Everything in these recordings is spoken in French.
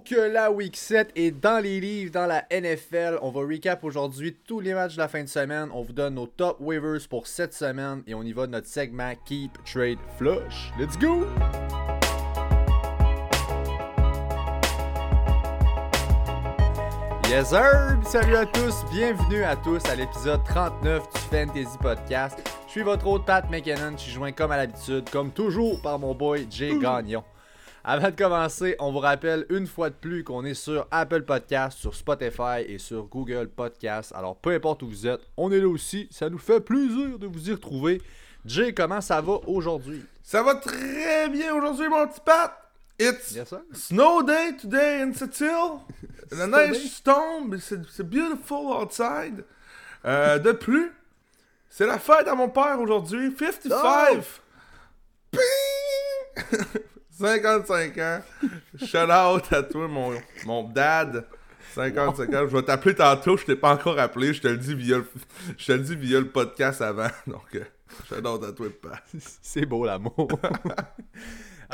Que la Week 7 est dans les livres dans la NFL. On va recap aujourd'hui tous les matchs de la fin de semaine. On vous donne nos top waivers pour cette semaine et on y va de notre segment Keep Trade Flush. Let's go! Yes sir! Salut à tous, bienvenue à tous à l'épisode 39 du Fantasy Podcast. Je suis votre hôte Pat McKinnon, je suis joint comme à l'habitude, comme toujours par mon boy Jay Gagnon. Avant de commencer, on vous rappelle une fois de plus qu'on est sur Apple Podcast, sur Spotify et sur Google Podcast. Alors peu importe où vous êtes, on est là aussi. Ça nous fait plaisir de vous y retrouver. Jay, comment ça va aujourd'hui? Ça va très bien aujourd'hui, mon petit Pat. It's Yes, snow day today in Sept Hill. La neige tombe, c'est beautiful outside. Euh, de plus, c'est la fête à mon père aujourd'hui, 55. Oh! Ping! 55 ans. Shout out à toi, mon, mon dad. 55 ans. Je vais t'appeler tantôt, je t'ai pas encore appelé, je te le dis via le, je te le dis via le podcast avant. Donc, euh, shout out à toi, Pat. C'est beau l'amour.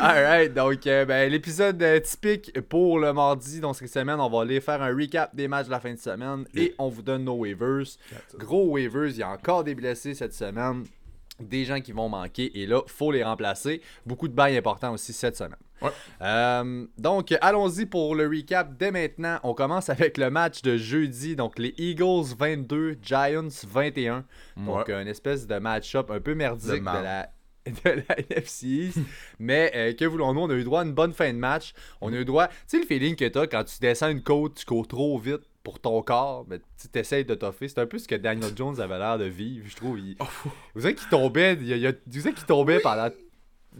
Alright, donc euh, ben, l'épisode euh, typique pour le mardi, donc cette semaine, on va aller faire un recap des matchs de la fin de semaine et on vous donne nos waivers. Gros waivers, il y a encore des blessés cette semaine, des gens qui vont manquer et là, faut les remplacer. Beaucoup de bails importants aussi cette semaine. Ouais. Euh, donc, allons-y pour le recap dès maintenant. On commence avec le match de jeudi. Donc, les Eagles 22, Giants 21. Donc, une espèce de match-up un peu merdique de, la, de la NFC. Mais euh, que voulons-nous, on a eu droit à une bonne fin de match. On a eu droit. Tu sais, le feeling que t'as quand tu descends une côte, tu cours trop vite pour ton corps, mais tu t'essayes de toffer. C'est un peu ce que Daniel Jones avait l'air de vivre, je trouve. Il... Vous savez qu'il tombait, il vous savez qu'il tombait pendant.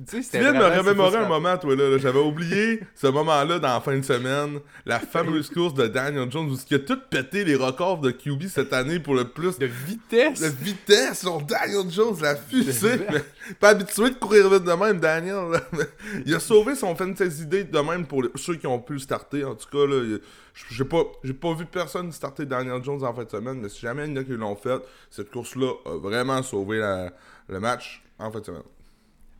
Tu viens de me remémorer un moment, toi, là. là. J'avais oublié ce moment-là dans la fin de semaine. La fameuse course de Daniel Jones où il a tout pété les records de QB cette année pour le plus de vitesse. de vitesse. Genre, Daniel Jones, la fusée. Pas habitué de courir vite de même, Daniel. là. Il a sauvé son fantasy day de même pour les- ceux qui ont pu le starter. En tout cas, là, il- j'ai pas, j'ai pas vu personne starter Daniel Jones en fin de semaine, mais si jamais il y en a qui l'ont fait, cette course-là a vraiment sauvé la- le match en fin de semaine.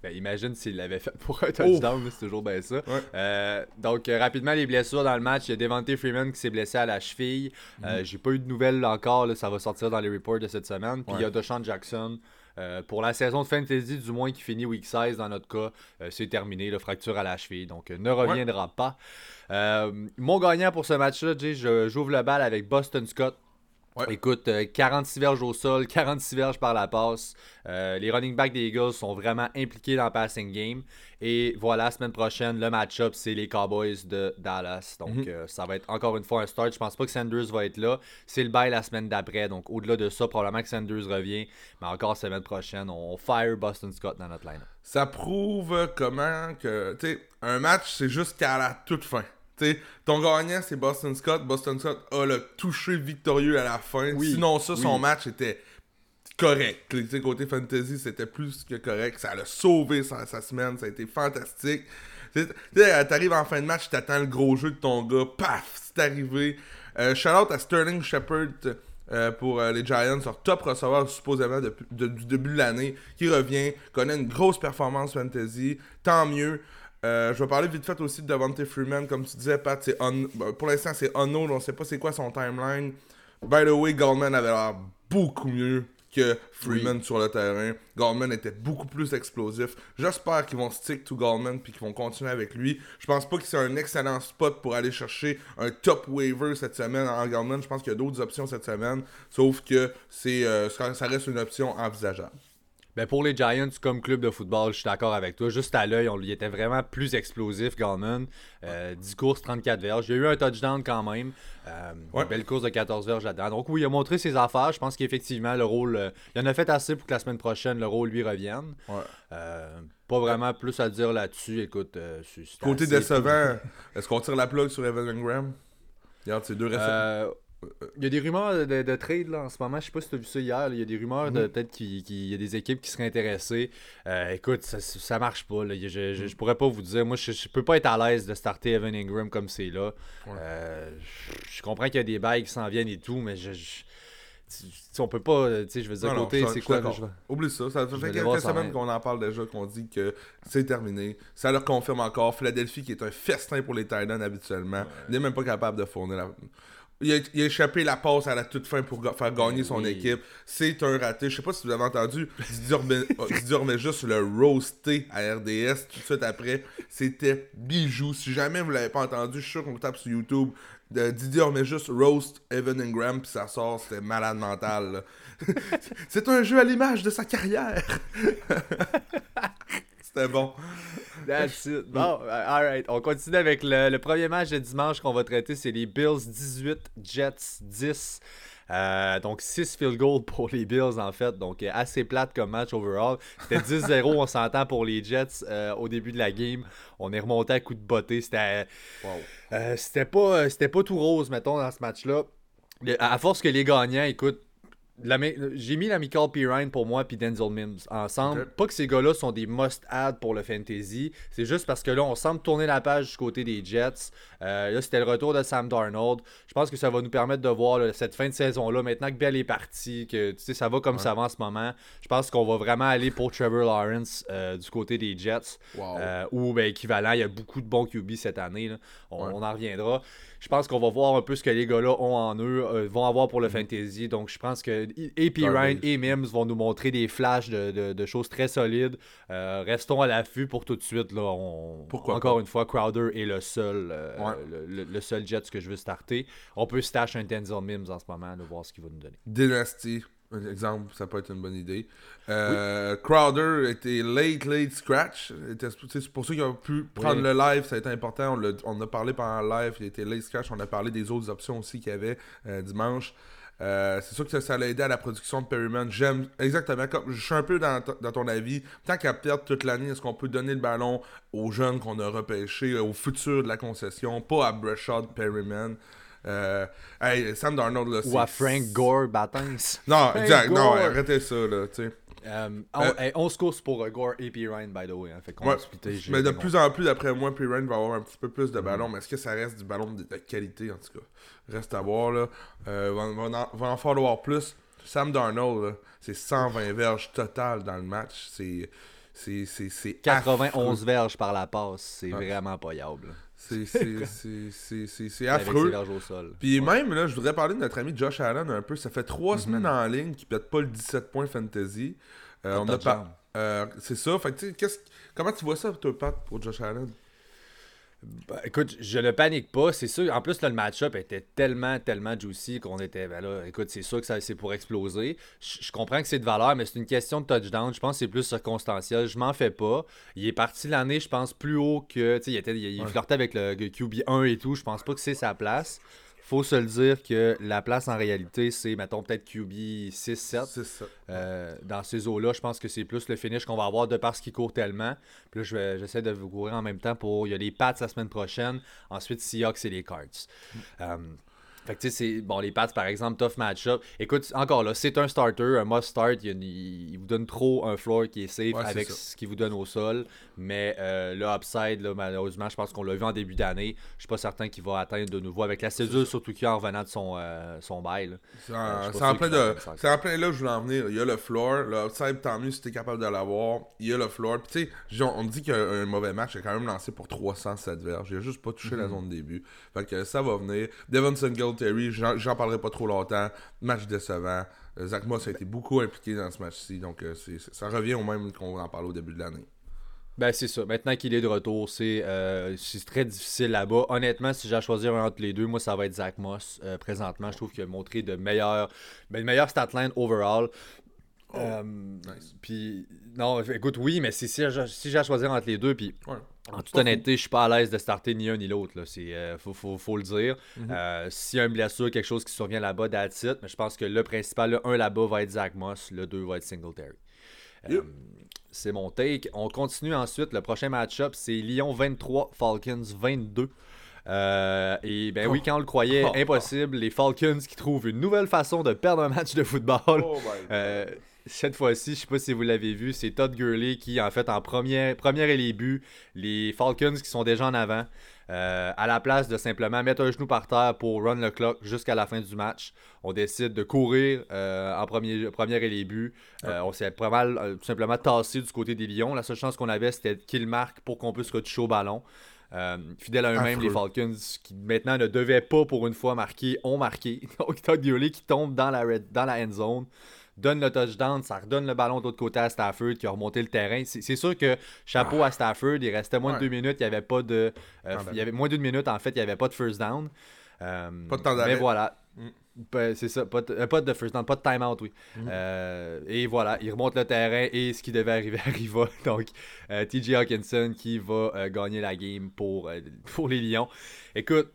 Ben, imagine s'il l'avait fait pour un touchdown, là, c'est toujours bien ça. Ouais. Euh, donc, euh, rapidement, les blessures dans le match. Il y a Devante Freeman qui s'est blessé à la cheville. Euh, J'ai pas eu de nouvelles encore. là, ça va sortir dans les reports de cette semaine. Puis il y a. Deshaun Jackson. pour la saison de fantasy, du moins qui finit week 16 dans notre cas, c'est terminé, la fracture à la cheville, donc ne reviendra pas. Mon gagnant pour ce match-là, j'ouvre le bal avec Boston Scott. Ouais. Écoute, euh, 46 verges au sol, 46 verges par la passe. Euh, les running backs des Eagles sont vraiment impliqués dans le passing game. Et voilà, semaine prochaine, le match-up, c'est les Cowboys de Dallas. Donc, Mhm. euh, ça va être encore une fois un start. Je pense pas que Sanders va être là. C'est le bail la semaine d'après. Donc, au-delà de ça, probablement que Sanders revient. Mais encore semaine prochaine, on fire Boston Scott dans notre line ça prouve comment que, tu sais, un match, c'est juste qu'à la toute fin. Ton gagnant, c'est Boston Scott. Boston Scott a le touché victorieux à la fin. Oui, Sinon, ça, son match était correct. Côté fantasy, c'était plus que correct. Ça l'a sauvé sa, sa semaine. Ça a été fantastique. Sais, t'arrives en fin de match, t'attends le gros jeu de ton gars. Paf, c'est arrivé. Euh, shout out à Sterling Shepard euh, pour euh, les Giants, leur top receveur supposément de- du début de l'année, qui revient, connaît une grosse performance fantasy. Tant mieux. Euh, je vais parler vite fait aussi de Devontae Freeman. Comme tu disais, Pat, c'est un- ben, pour l'instant, c'est unknown. On sait pas c'est quoi son timeline. By the way, Goldman avait l'air beaucoup mieux que Freeman sur le terrain. Goldman était beaucoup plus explosif. J'espère qu'ils vont stick to Goldman puis qu'ils vont continuer avec lui. Je pense pas que c'est un excellent spot pour aller chercher un top waiver cette semaine en Goldman. Je pense qu'il y a d'autres options cette semaine. Sauf que c'est euh, ça reste une option envisageable. Ben pour les Giants, comme club de football, je suis d'accord avec toi. Juste à l'œil, on lui était vraiment plus explosif, Gallman. Euh, 10 courses, 34 verges. Il y a eu un touchdown quand même. Euh, Ouais. Une belle course de 14 verges là-dedans. Donc oui, il a montré ses affaires. Je pense qu'effectivement, le rôle... euh, il en a fait assez pour que la semaine prochaine, le rôle lui revienne. Ouais. Euh, pas vraiment plus à dire là-dessus. Écoute, euh, Côté décevant, est-ce qu'on tire la plug sur Evan Ingram? Regarde, c'est deux récemment. Euh, Il y a des rumeurs de, de- de trade là, en ce moment. Je sais pas si tu as vu ça hier. là. Il y a des rumeurs de Mhm. peut-être qu'il y a des équipes qui seraient intéressées. Euh, écoute, ça, ça marche pas. là. Je, je, je pourrais pas vous dire. Moi, je, je peux pas être à l'aise de starter Evan Ingram comme c'est là. Ouais. Euh, je, comprends qu'il y a des bails qui s'en viennent et tout, mais je. je- tu- on peut pas, tu sais, je veux dire, Non, côté, c'est quoi, je Oublie ça. Ça fait quelques semaines qu'on en parle déjà, qu'on dit que c'est terminé. Ça leur confirme encore. Philadelphie, qui est un festin pour les Titans habituellement, n'est même pas capable de fournir la. Il a, il a échappé la passe à la toute fin pour ga- faire gagner son oui. équipe. C'est un raté. Je sais pas si vous avez entendu Didier Orme- Didier Ormeja sur le roasté à RDS tout de suite après. C'était bijou. Si jamais vous l'avez pas entendu, je suis sûr qu'on tape sur YouTube de Didier Ormeja roast Evan Ingram puis ça sort. C'était malade mental. C'est un jeu à l'image de sa carrière. C'était bon. That's it. Bon, euh, alright. On continue avec le, le premier match de dimanche qu'on va traiter. C'est les Bills 18, Jets 10. Euh, donc 6 field goals pour les Bills en fait. Donc euh, assez plate comme match overall. C'était 10-0, on s'entend pour les Jets euh, au début de la game. On est remonté à coup de beauté. C'était Wow. euh, c'était pas, c'était pas tout rose, mettons, dans ce match-là. À force que les gagnants, écoute, j'ai mis la Michael Pirine pour moi puis Denzel Mims ensemble. Pas que ces gars-là sont des must-add pour le fantasy. C'est juste parce que là, on semble tourner la page du côté des Jets. Euh, là, c'était le retour de Sam Darnold. Je pense que ça va nous permettre de voir là, cette fin de saison-là. Maintenant que Bell est parti, que tu sais, ça va comme ça va en ce moment. Je pense qu'on va vraiment aller pour Trevor Lawrence euh, du côté des Jets. Wow. Euh, ou ben, équivalent, il y a beaucoup de bons QB cette année. là. On, Ouais. on en reviendra. Je pense qu'on va voir un peu ce que les gars-là ont en eux, euh, vont avoir pour le fantasy. Donc je pense que et P. Ryan et Mims vont nous montrer des flashs de, de- de choses très solides. Euh, restons à l'affût pour tout de suite. Là. On- Pourquoi Encore pas? une fois, Crowder est le seul, euh, Ouais. le, le- le seul Jets que je veux starter. On peut stash un Denzel Mims en ce moment, de voir ce qu'il va nous donner. Dynasty, un exemple, ça peut être une bonne idée. Euh, Crowder était late, late scratch. C'est pour ceux qui ont pu prendre Oui. le live, ça a été important. On, l'a- on a parlé pendant le live, il était late scratch. On a parlé des autres options aussi qu'il y avait euh, dimanche. Euh, c'est sûr que ça, ça l'a aidé à la production de Perryman. J'aime exactement comme je suis un peu dans, dans ton avis. Tant qu'à perdre toute l'année, est-ce qu'on peut donner le ballon aux jeunes qu'on a repêchés, au futur de la concession, pas à Brashad Perryman? Euh, hey, Sam Darnold là, Ou à Frank Gore Battins. non, Frank exact, non, Gore. arrêtez ça, là, tu sais. Euh, on, Euh, hey, on se course pour Gore et P. Ryan, by the way. hein. fait qu'on Ouais, va splitter, j'ai- mais de plus en plus, d'après moi, Pirine va avoir un petit peu plus de Mm. ballons, mais est-ce que ça reste du ballon de, de qualité, en tout cas? Reste à voir, là. Euh, va, va en, va en falloir plus. Sam Darnold, c'est 120 verges total dans le match. C'est... C'est... C'est... c'est 91 affreux. verges par la passe, c'est Ouais. vraiment pas yable. C'est... C'est... C'est... C'est... C'est... c'est Avec ses affreux. au sol. Puis Ouais. même, là, je voudrais parler de notre ami Josh Allen un peu. Ça fait trois Mhm. semaines en ligne qu'il pète pas le 17 points fantasy. Euh, on a pas... Euh, c'est ça. Fait que, tu sais, qu'est-ce- comment tu vois ça, toi, Pat, pour Josh Allen? Ben, écoute, je ne panique pas, c'est sûr. En plus, là, le match-up était tellement, tellement juicy qu'on était. Ben là, écoute, c'est sûr que ça c'est pour exploser. Je, je comprends que c'est de valeur, mais c'est une question de touchdown. Je pense que c'est plus circonstanciel. Je m'en fais pas. Il est parti l'année, je pense, plus haut que. Tu sais, il, était, il, il Ouais. flirtait avec le QB 1 et tout. Je pense pas que c'est sa place. Faut se le dire que la place en réalité, c'est, mettons, peut-être QB 6-7. C'est ça. Euh, dans ces eaux-là, je pense que c'est plus le finish qu'on va avoir de parce qu'il court tellement. Puis là, je j'essaie de vous courir en même temps pour. Il y a les Pats la semaine prochaine. Ensuite, Seahawks et les Cards. Euh, fait que tu sais, c'est. Bon, les Pats, par exemple, tough match-up. Écoute, encore là, c'est un starter, un must-start. Il, il- il vous donne trop un floor qui est safe Ouais, avec ce qu'il vous donne au sol. Mais euh, le upside, là, malheureusement, je pense qu'on l'a vu en début d'année. Je suis pas certain qu'il va atteindre de nouveau avec la césure, surtout qu'il en revenant de son, euh, son bail. C'est Euh, en, c'est en plein de, en plein là où je voulais en venir. Il y a le floor, le upside, tant mieux si t'es capable de l'avoir. Il y a le floor. Puis tu sais, on me dit qu'il y a un mauvais match, il a quand même lancé pour 307 verges. Il a juste pas touché la zone de début. Fait que ça va venir. Devon Singletary, j'en, j'en parlerai pas trop longtemps. Match décevant. Euh, Zach Moss a été beaucoup impliqué dans ce match-ci. Donc euh, ça revient au même qu'on en parlait au début de l'année. Ben c'est ça. Maintenant qu'il est de retour, c'est euh, très difficile là-bas. Honnêtement, si j'ai à choisir entre les deux, moi ça va être Zach Moss. Présentement, je trouve qu'il a montré de meilleurs, ben, une overall. Euh, nice. Puis non, écoute, oui, mais si, si, j'ai- si j'ai à choisir entre les deux, puis Ouais. en toute honnêteté, je suis pas à l'aise de starter ni un ni l'autre. C'est euh, faut, faut, faut le dire. Mhm. Euh, S'il y a une blessure, quelque chose qui survient là-bas, that's it. Mais je pense que le principal, le 1 là-bas va être Zach Moss, le 2 va être Singletary. Euh, c'est mon take. On continue ensuite. Le prochain match-up, c'est Lyon 23, Falcons 22. Euh, et ben oui, quand on le croyait Oh. impossible, les Falcons qui trouvent une nouvelle façon de perdre un match de football. Oh my God. Euh, cette fois-ci, je sais pas si vous l'avez vu, c'est Todd Gurley qui, en fait, en première, première et les buts, les Falcons qui sont déjà en avant, euh, à la place de simplement mettre un genou par terre pour run le clock jusqu'à la fin du match, on décide de courir euh, en premier, première et les buts. Euh, on s'est pas mal tout simplement tassé du côté des Lions. La seule chance qu'on avait, c'était qu'il marque pour qu'on puisse retoucher au ballon. fidèles à eux-mêmes, les Falcons, qui maintenant ne devaient pas pour une fois marquer, ont marqué. Donc, Todd Gurley qui tombe dans la, red, dans la end zone donne le touchdown, ça redonne le ballon de l'autre côté à Stafford qui a remonté le terrain. C'est sûr que chapeau à Stafford, il restait moins de deux minutes, il n'y avait pas de. Euh, il y avait moins d'une minute en fait, il n'y avait pas de first down. Euh, pas de temps d'arrêt. Mais voilà. Mm. Ben, c'est ça, pas de, euh, pas de, first down, pas de timeout, oui. Mm. et voilà, il remonte le terrain et ce qui devait arriver arriva. Donc, TJ Hawkinson qui va gagner la game pour, pour les Lions. Écoute,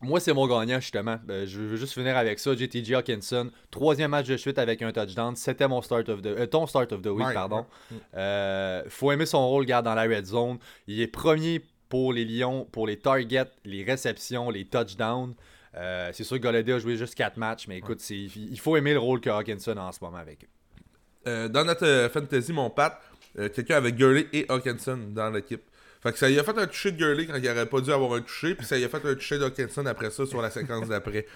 moi, c'est mon gagnant, justement. Euh, je veux juste finir avec ça. JTG Hawkinson, troisième match de suite avec un touchdown. C'était mon start of the... Euh, ton start of the week, pardon. Euh, faut aimer son rôle, garde dans la red zone. Il est premier pour les Lions, pour les targets, les réceptions, les touchdowns. c'est sûr que Golladay a joué juste 4 matchs, mais écoute, il faut aimer le rôle que Hawkinson a en ce moment avec. dans notre fantasy, mon Pat, quelqu'un avec Gurley et Hawkinson dans l'équipe. Fait que ça y a fait un toucher de Gurley quand il aurait pas dû avoir un toucher, puis ça y a fait un toucher d'Hawkinson après ça sur la séquence d'après.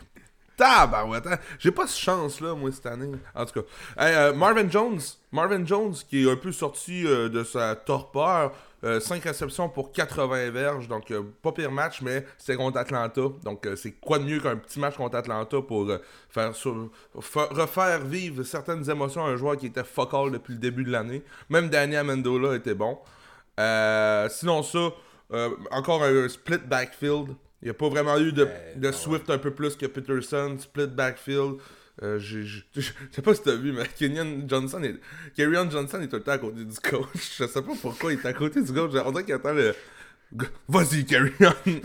Tabarouette, hein? J'ai pas ce chance-là, moi, cette année. En tout cas. Euh, Marvin Jones. Marvin Jones, qui est un peu sorti euh, de sa torpeur. 5 euh, réceptions pour 80 verges. Donc, pas pire match, mais c'est contre Atlanta. Donc, c'est quoi de mieux qu'un petit match contre Atlanta pour faire, refaire vivre certaines émotions à un joueur qui était focal depuis le début de l'année. Même Danny Amendola était bon. Euh, sinon, ça, euh, encore un split backfield. Il n'y a pas vraiment eu de, de Swift un peu plus que Peterson. Split backfield. Euh, je sais pas si t'as vu, mais Kenyon Johnson est. Johnson est tout le temps à côté du coach. Je sais pas pourquoi il est à côté du coach. On dirait qu'il attend le. Vas-y, Carrion!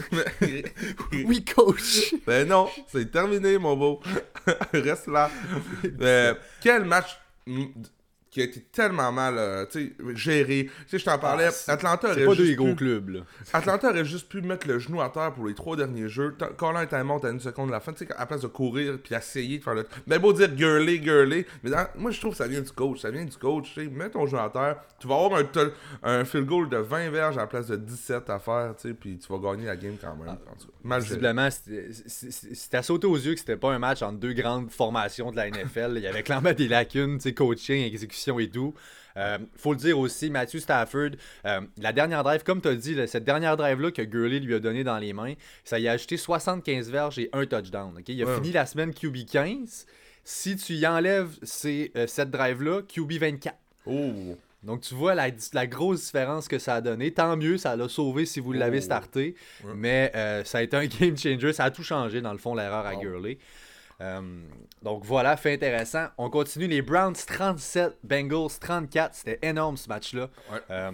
oui, coach! Ben non, c'est terminé, mon beau. Reste là. Euh, quel match qui a été tellement mal euh, géré. Tu sais, je t'en parlais. Ah, Atlanta aurait pas juste pu... clubs, là. Atlanta aurait juste pu mettre le genou à terre pour les trois derniers jeux. Colin était monte à une seconde de la fin, tu sais, à place de courir puis essayer de faire le. Mais beau dire girly, girly. Mais moi, je trouve que ça vient du coach. Ça vient du coach. Tu sais, mets ton genou à terre. Tu vas avoir un, un field goal de 20 verges à la place de 17 à faire, tu sais, puis tu vas gagner la game quand même. Ah, visiblement, c'était à sauter aux yeux que c'était pas un match entre deux grandes formations de la NFL. Il y avait clairement des lacunes, tu sais, coaching, exécution et tout. Euh, faut le dire aussi, Matthew Stafford, euh, la dernière drive, comme tu as dit, cette dernière drive-là que Gurley lui a donné dans les mains, ça y a ajouté 75 verges et un touchdown. Il a fini la semaine QB 15. Si tu y enlèves euh, cette drive-là, QB 24. Donc, tu vois la, la, grosse différence que ça a donné. Tant mieux, ça l'a sauvé si vous l'avez oh. starté. Mais ça a été un game changer. Ça a tout changé, dans le fond, l'erreur à Gurley. Euh, donc voilà, fait intéressant. On continue les Browns 37, Bengals 34. C'était énorme ce match-là. Euh,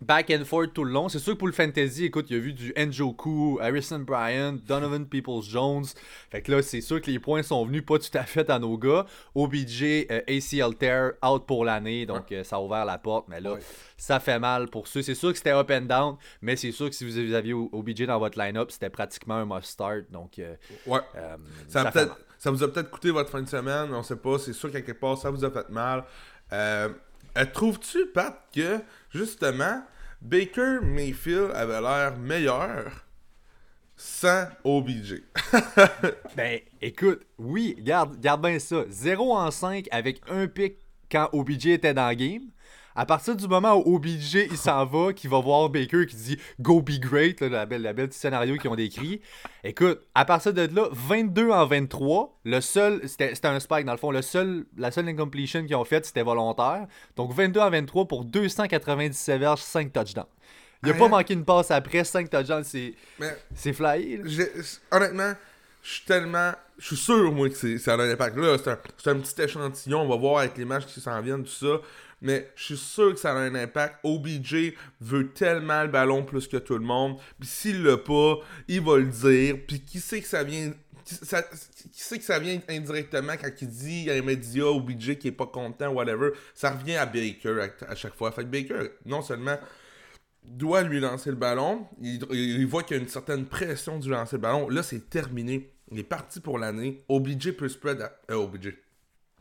back and forth tout le long. C'est sûr que pour le fantasy, écoute, il y a vu du Njoku, Harrison Bryant, Donovan Peoples-Jones. Fait que là, c'est sûr que les points sont venus pas tout à fait à nos gars. OBJ, euh, ACL tear, out pour l'année. Donc ça a ouvert la porte. Mais là, ça fait mal pour ceux. C'est sûr que c'était up and down. Mais c'est sûr que si vous aviez OBJ dans votre line-up, c'était pratiquement un must-start. Donc ouais. ça, ça ça vous a peut-être coûté votre fin de semaine, on sait pas, c'est sûr quelque part, ça vous a fait mal. Euh, euh, trouves-tu, Pat, que, justement, Baker Mayfield avait l'air meilleur sans OBJ? ben, écoute, oui, garde, garde bien ça. 0 en 5 avec un pic quand OBJ était dans le game. À partir du moment où OBJ il s'en va, qui va voir Baker qui dit Go be great, la, belle, la belle petit scénario qu'ils ont décrit. Écoute, à partir de là, 22 en 23, le seul, c'était un spike dans le fond, le seul, la seule incompletion qu'ils ont faite, c'était volontaire. Donc 22 en 23 pour 297 verges, 5 touchdowns. Il a pas manqué une passe après, 5 touchdowns, c'est c'est flyé. Honnêtement, je suis tellement. Je suis sûr, moi, que ça a un impact. Là, c'est un, un, petit échantillon. On va voir avec les matchs qui s'en viennent, tout ça mais je suis sûr que ça a un impact. OBJ veut tellement le ballon plus que tout le monde. Puis s'il l'a pas, il va le dire. Puis qui sait que ça vient qui sait que ça vient indirectement quand il dit à un média OBJ qui est pas content, whatever, ça revient à Baker à, chaque fois. Fait que Baker, non seulement doit lui lancer le ballon, il, voit qu'il y a une certaine pression du lancer le ballon. Là, c'est terminé. Il est parti pour l'année. OBJ peut spread à. Euh, OBJ.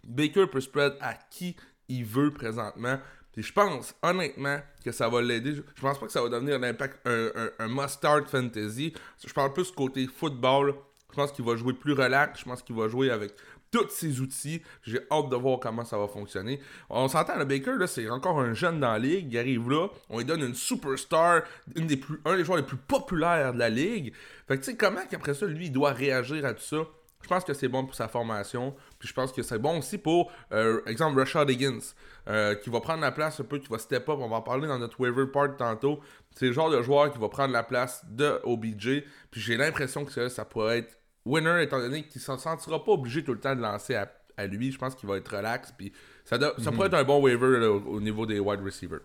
Baker peut spread à qui il veut présentement. Puis je pense, honnêtement, que ça va l'aider. Je pense pas que ça va devenir un impact, un, un, must-start fantasy. Je parle plus côté football. Je pense qu'il va jouer plus relax. Je pense qu'il va jouer avec tous ses outils. J'ai hâte de voir comment ça va fonctionner. On s'entend, le Baker, là, c'est encore un jeune dans la ligue. Il arrive là, on lui donne une superstar, une des plus, un des joueurs les plus populaires de la ligue. Fait que tu sais, comment qu'après ça, lui, il doit réagir à tout ça? Je pense que c'est bon pour sa formation. Puis je pense que c'est bon aussi pour, euh, exemple, Rashad Higgins, euh, qui va prendre la place un peu, qui va step up. On va en parler dans notre waiver part tantôt. C'est le genre de joueur qui va prendre la place de OBJ. Puis j'ai l'impression que ça, pourrait être winner, étant donné qu'il ne se sentira pas obligé tout le temps de lancer à, lui. Je pense qu'il va être relax. Puis ça, ça mhm. pourrait être un bon waiver au niveau des wide receivers.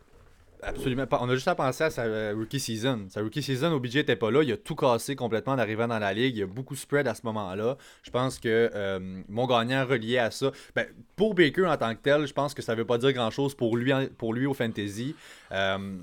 Absolument pas. On a juste à penser à sa euh, rookie season. Sa rookie season, OBJ n'était pas là. Il a tout cassé complètement en arrivant dans la ligue. Il y a beaucoup de spread à ce moment-là. Je pense que euh, mon gagnant relié à ça. Ben, pour Baker en tant que tel, je pense que ça ne veut pas dire grand-chose pour lui, pour lui au fantasy. Euh,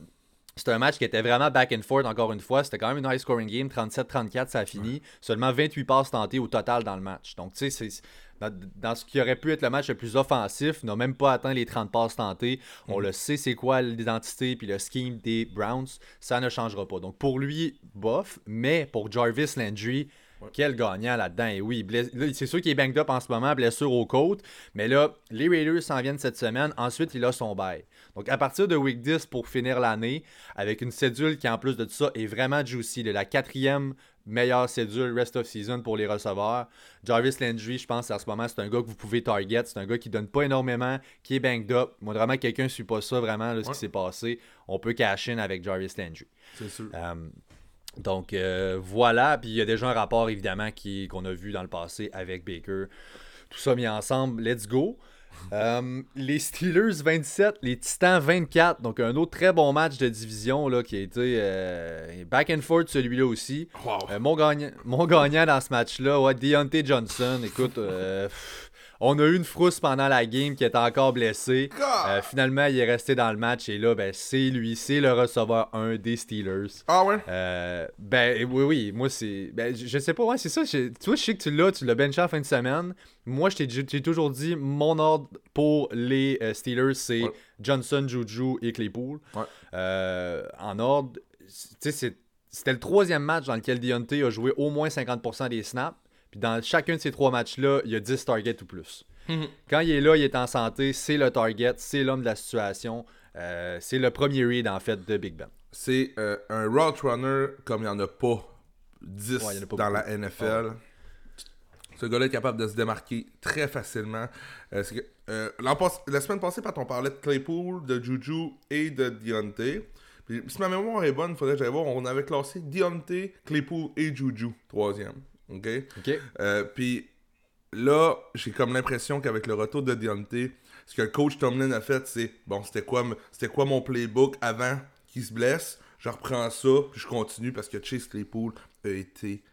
c'était un match qui était vraiment back and forth encore une fois. C'était quand même une high scoring game. 37-34, ça a fini. Seulement 28 passes tentées au total dans le match. Donc, tu sais, dans, ce qui aurait pu être le match le plus offensif, n'a même pas atteint les 30 passes tentées. On mhm. le sait, c'est quoi l'identité puis le scheme des Browns. Ça ne changera pas. Donc pour lui, bof. Mais pour Jarvis Landry, quel gagnant là-dedans. Et oui, c'est sûr qu'il est banged up en ce moment, blessure aux côtes. Mais là, les Raiders s'en viennent cette semaine. Ensuite, il a son bail. Donc à partir de week 10 pour finir l'année, avec une cédule qui en plus de tout ça est vraiment juicy, de la quatrième meilleure cédule rest of season pour les receveurs. Jarvis Landry, je pense à ce moment, c'est un gars que vous pouvez target. C'est un gars qui donne pas énormément, qui est banged up. Moi, vraiment, quelqu'un ne suit pas ça, vraiment, ce qui s'est passé. On peut cash in avec Jarvis Landry. C'est sûr. Euh, donc, euh, voilà. Puis il y a déjà un rapport, évidemment, qu'on a vu dans le passé avec Baker. Tout ça mis ensemble. Let's go. Euh, les Steelers 27, les Titans 24. Donc, un autre très bon match de division là, qui a été euh, back and forth, celui-là aussi. Euh, mon, gagnant, mon gagnant dans ce match-là, ouais, Deontay Johnson. Écoute, on a eu une frousse pendant la game qui était encore blessé. Euh, finalement, il est resté dans le match et là, ben, c'est lui, c'est le receveur 1 des Steelers. Ah ouais? Euh, ben oui, oui, moi c'est. Ben, je sais pas, ouais, c'est ça. Je... Tu vois, je sais que tu l'as, tu l'as benché en fin de semaine. Moi, je t'ai toujours dit, mon ordre pour les euh, Steelers, c'est Johnson, Juju et Claypool. en ordre, tu sais, c'était le troisième match dans lequel Deontay a joué au moins 50% des snaps. Puis dans chacun de ces trois matchs-là, il y a 10 targets ou plus. Mhm. Quand il est là, il est en santé, c'est le target, c'est l'homme de la situation. Euh, c'est le premier read, en fait, de Big Ben. C'est euh, un route runner comme il n'y en a pas 10 dans la NFL. Ce gars-là est capable de se démarquer très facilement. Euh, la semaine passée, quand on parlait de Claypool, de Juju et de Deontay, si ma mémoire est bonne, il faudrait que j'aille voir, on avait classé Deontay, Claypool et Juju, troisième. OK? Euh, puis là, j'ai comme l'impression qu'avec le retour de Deontay, ce que le coach Tomlin a fait, c'est bon, c'était quoi, c'était quoi mon playbook avant qu'il se blesse? Je reprends ça, puis je continue parce que Chase Claypool a été.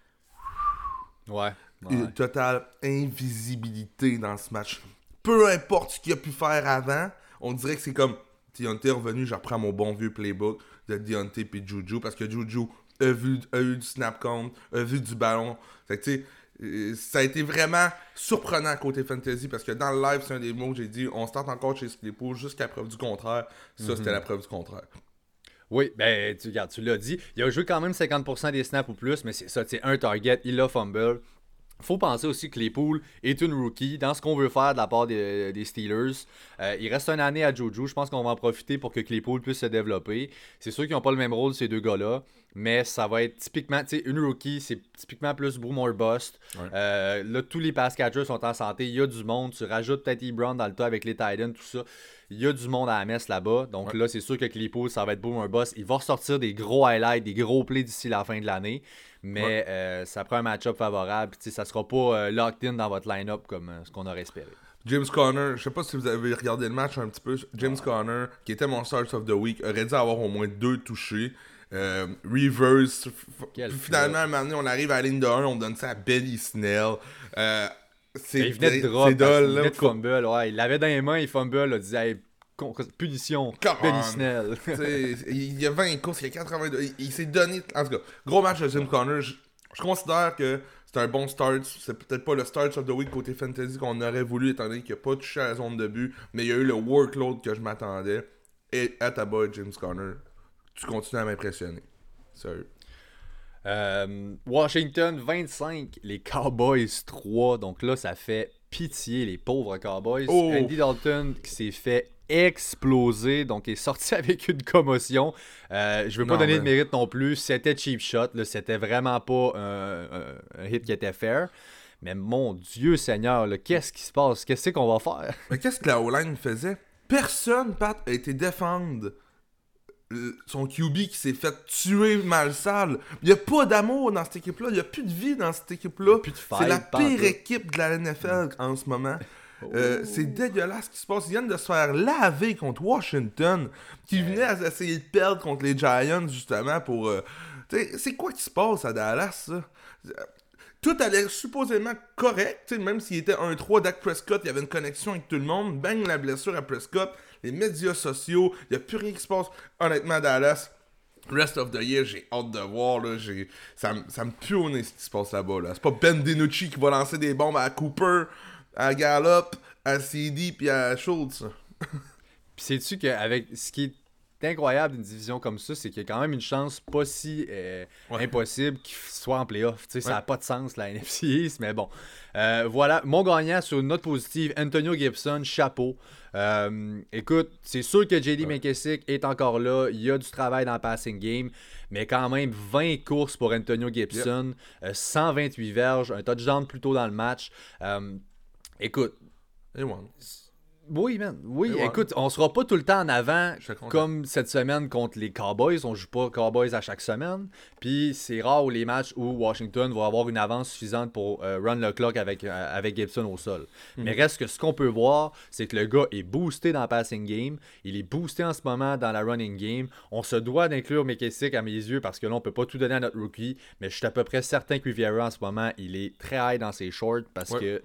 Ouais. Une totale invisibilité dans ce match. Peu importe ce qu'il a pu faire avant, on dirait que c'est comme Deontay est revenu, je reprends mon bon vieux playbook de Deontay puis Juju parce que Juju a, vu, a eu du snap count, a vu du ballon. Fait que, tu sais, euh, ça a été vraiment surprenant côté fantasy parce que dans le live, c'est un des mots que j'ai dit on start encore chez Skippo jusqu'à preuve du contraire. Ça, c'était mhm. la preuve du contraire. Oui, ben tu regardes, tu l'as dit. Il a joué quand même 50% des snaps ou plus, mais c'est ça, c'est un target, il a fumble faut penser aussi que les poules est une rookie dans ce qu'on veut faire de la part des, Steelers. Euh, il reste une année à Jojo. Je pense qu'on va en profiter pour que Claypool puisse se développer. C'est sûr qu'ils n'ont pas le même rôle, ces deux gars-là. Mais ça va être typiquement, tu sais, une rookie, c'est typiquement plus boom or bust. Euh, là, tous les pass catchers sont en santé. Il y a du monde. Tu rajoutes peut-être Brown dans le tas avec les Titans, tout ça. Il y a du monde à la messe là-bas. Donc là, c'est sûr que Claypool, ça va être boom or bust. Il va ressortir des gros highlights, des gros plays d'ici la fin de l'année mais euh, ça prend un match-up favorable. Puis, ça sera pas euh, locked in dans votre line-up comme ce qu'on aurait espéré. James Conner, je sais pas si vous avez regardé le match un petit peu. James Conner, qui était mon start of the week, aurait dû avoir au moins deux touchés. Reverse. Finalement, à un moment donné, on arrive à la ligne de 1, on donne ça à Benny Snell. c'est il venait de drop, il venait de fumble. Ouais, il l'avait dans les mains, il fumble, il disait punition, Benny Snell. il y a 20 courses, il y a 82. Il, s'est donné. En tout cas, gros match de Jim Connor. Je considère que c'est un bon start. C'est peut-être pas le start of the week côté fantasy qu'on aurait voulu, étant donné qu'il n'a pas touché à la zone de but, mais il y a eu le workload que je m'attendais. Et à ta boy, James Conner, tu continues à m'impressionner. Sérieux. Euh, Washington 25, les Cowboys 3. Donc là, ça fait pitié, les pauvres Cowboys. Oh. Andy Dalton qui s'est fait exploser, donc est sorti avec une commotion. Euh, je veux pas Non, donner de mérite non plus. C'était cheap shot. C'était vraiment pas un, hit qui était fair. Mais mon Dieu Seigneur, qu'est-ce qui se passe? Qu'est-ce qu'on va faire? Mais qu'est-ce que la O-line faisait? Personne, Pat, a été défendre son QB qui s'est fait tuer mal sale. Il n'y a pas d'amour dans cette équipe-là. Il n'y a plus de vie dans cette équipe-là. C'est la pire équipe de la NFL en ce moment. Euh, c'est dégueulasse ce qui se passe. Ils viennent de se faire laver contre Washington, qui venait à essayer de perdre contre les Giants, justement, pour... euh, c'est quoi qui se passe à Dallas, ça? Tout allait supposément correct, même s'il était 1-3, Dak Prescott, il y avait une connexion avec tout le monde, bang la blessure à Prescott, les médias sociaux, il n'y a plus rien qui se passe. Honnêtement, Dallas, rest of the year, j'ai hâte de voir, là. Ça, me- ça me pue au nez ce qui se passe là-bas, là. C'est pas Ben DiNucci qui va lancer des bombes à Cooper, à Gallup, à CD puis à Schultz. Puis sais-tu qu'avec ce qui est incroyable d'une division comme ça, c'est qu'il y a quand même une chance pas si euh, Ouais. impossible qu'il soit en playoff. Ça Ouais. n'a pas de sens, la NFC East, mais bon. Euh, voilà, mon gagnant sur une note positive, Antonio Gibson, chapeau. Euh, écoute, c'est sûr que JD McKissick est encore là. Il y a du travail dans le passing game, mais quand même 20 courses pour Antonio Gibson, euh, 128 verges, un touchdown plus tôt dans le match. Écoute. Oui, man. Oui, ouais. écoute, on sera pas tout le temps en avant comme cette semaine contre les Cowboys. On joue pas Cowboys à chaque semaine. Puis c'est rare où les matchs où Washington va avoir une avance suffisante pour euh, run le clock avec, euh, avec Gibson au sol. Mhm. Mais reste que ce qu'on peut voir, c'est que le gars est boosté dans le passing game. Il est boosté en ce moment dans la running game. On se doit d'inclure McKissick à mes yeux parce que là, on peut pas tout donner à notre rookie. Mais je suis à peu près certain que Riviera en ce moment, il est très high dans ses shorts parce Ouais. que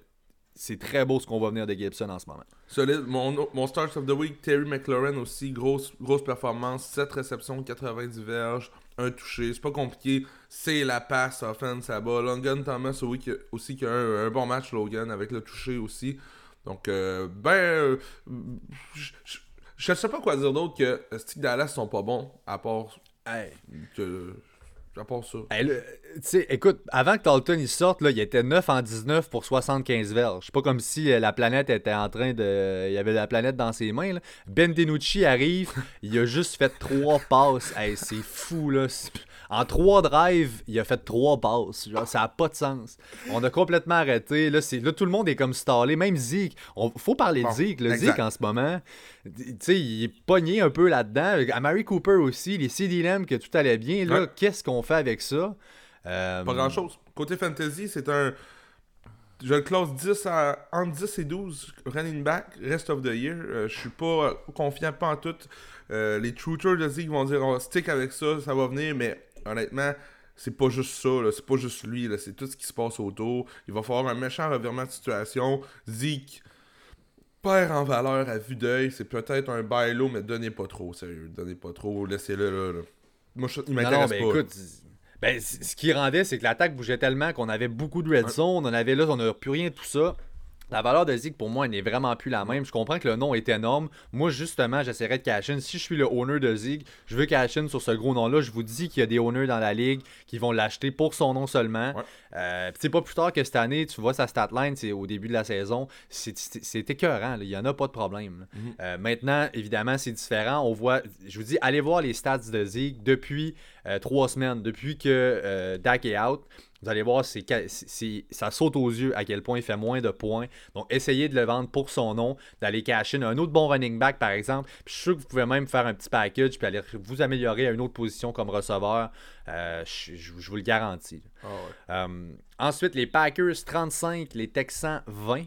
c'est très beau ce qu'on va venir de Gibson en ce moment. Solide. Mon, mon Start of the Week, Terry McLaurin aussi, grosse, grosse performance, 7 réceptions, 90 verges, un touché. C'est pas compliqué. C'est la passe offense à bas. Logan Thomas aussi qui a un, un bon match, Logan, avec le touché aussi. Donc, euh, ben, euh, je- je sais pas quoi dire d'autre que euh, Stick Dallas sont pas bons, à part Hey. que. À part ça. Tu sais, écoute, avant que Dalton il sorte, là, il était 9 en 19 pour 75 verges. C'est pas comme si euh, la planète était en train de. Il y avait la planète dans ses mains. là. Ben DiNucci arrive, il a juste fait 3 passes. Hey, c'est fou, là. En 3 drives, il a fait 3 passes. Genre, ça a pas de sens. On a complètement arrêté. Là, c'est... là tout le monde est comme stallé. Même Zeke. On... Faut parler Bon, de Zeke. Le. Zeke, en ce moment, tu sais, il est pogné un peu là-dedans. À Mary Cooper aussi, les CD Lamb, que tout allait bien. Là, Ouais. qu'est-ce qu'on fait avec ça? Euh, Pas grand chose. Côté fantasy, c'est un. Je le classe 10 à, entre 10 et 12 running back, rest of the year. Euh, je suis pas confiant, pas en tout. Euh, les truthers de Zeke vont dire on va stick avec ça, ça va venir, mais honnêtement, c'est pas juste ça, c'est pas juste lui, c'est tout ce qui se passe autour. Il va falloir un méchant revirement de situation. Zeke perd en valeur à vue d'œil, c'est peut-être un bailo, mais donnez pas trop, sérieux. Donnez pas trop, laissez-le là. là. Moi, je, il Non, non, m'intéresse pas. écoute, ben, c- ce qui rendait, c'est que l'attaque bougeait tellement qu'on avait beaucoup de red zone. On avait là, on n'a plus rien de tout ça. La valeur de Zeke, pour moi, n'est vraiment plus la même. Je comprends que le nom est énorme. Moi, justement, j'essaierai de cash in. Si je suis le owner de Zeke, je veux cash in sur ce gros nom-là. Je vous dis qu'il y a des owners dans la ligue qui vont l'acheter pour son nom seulement. Ouais. Euh, c'est pas plus tard que cette année, tu vois sa stat line, c'est au début de la saison. C'est- écœurant. là. Il y en a pas de problème. Mhm. Euh, maintenant, évidemment, c'est différent. On voit, je vous dis, allez voir les stats de Zeke depuis trois semaines, depuis que euh, Dak est out. Vous allez voir, c'est- ça saute aux yeux à quel point il fait moins de points. Donc, essayez de le vendre pour son nom, d'aller cash in un autre bon running back, par exemple. Puis, je suis sûr que vous pouvez même faire un petit package puis aller vous améliorer à une autre position comme receveur. Euh, je, je- je vous le garantis. Ah ouais. Euh, ensuite, les Packers 35, les Texans 20.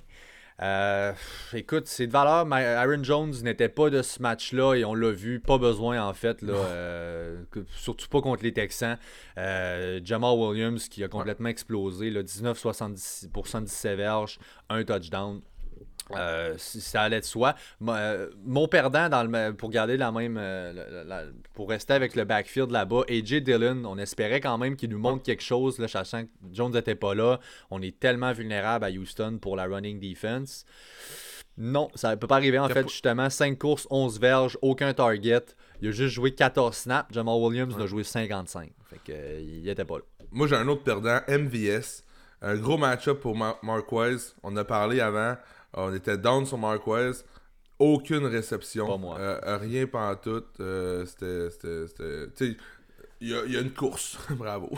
Euh, écoute, c'est de valeur. Aaron Jones n'était pas de ce match-là et on l'a vu. Pas besoin, en fait. Là, euh, surtout pas contre les Texans. Euh, Jamal Williams qui a complètement explosé. Là, 19,70 pour 117 verges, un touchdown. Euh, si ça allait de soi. Euh, Mon perdant, dans le, pour garder la même. euh, la- la- pour rester avec le backfield là-bas, AJ Dillon, on espérait quand même qu'il nous montre quelque chose, là, sachant que Jones n'était pas là. On est tellement vulnérable à Houston pour la running defense. Non, ça ne peut pas arriver. En fait, justement, 5 courses, 11 verges, aucun target. Il a juste joué 14 snaps. Jamal Williams en a joué 55. Fait que, il était pas là. Moi, j'ai un autre perdant, MVS. Un gros match-up pour Mar- Marquez. On a parlé avant. On était down sur Marquez. Aucune réception. Pas moi. Euh, rien pendant tout. Euh, c'était. il y, a- il y a une course. Bravo.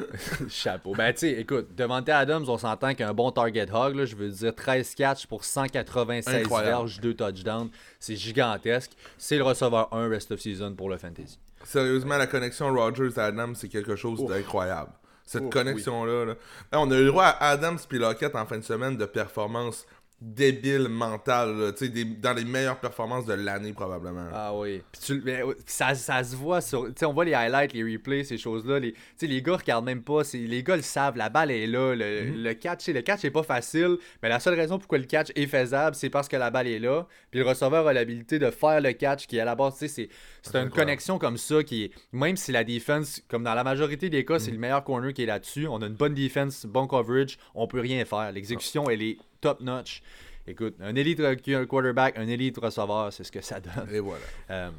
Chapeau. Ben, tu sais, écoute, Devante Adams, on s'entend qu'un bon target hog, là, je veux dire 13 catch pour 196 Incroyable. verges, 2 touchdowns. C'est gigantesque. C'est le receveur 1 rest of season pour le fantasy. Sérieusement, la connexion Rogers-Adams, c'est quelque chose d'incroyable. Cette connexion-là. là. Là, on a eu le droit à Adams puis Lockett en fin de semaine de performances Tu sais, des- dans les meilleures performances de l'année, probablement. Ah oui. Puis tu- mais, ouais, ça, ça se voit sur. Tu sais, on voit les highlights, les replays, ces choses-là. Les, tu sais, les gars regardent même pas. Les gars le savent. La balle est là. Le, Mhm. le catch, le catch est pas facile. Mais la seule raison pourquoi le catch est faisable, c'est parce que la balle est là. Puis le receveur a l'habilité de faire le catch qui est à la base. Tu sais, c'est, une connexion comme ça qui est. Même si la defense, comme dans la majorité des cas, c'est Mhm. le meilleur corner qui est là-dessus. On a une bonne defense, bon coverage. On peut rien faire. L'exécution, elle est top notch. Écoute, un élite quarterback, un élite receveur, c'est ce que ça donne. Et voilà. Euh,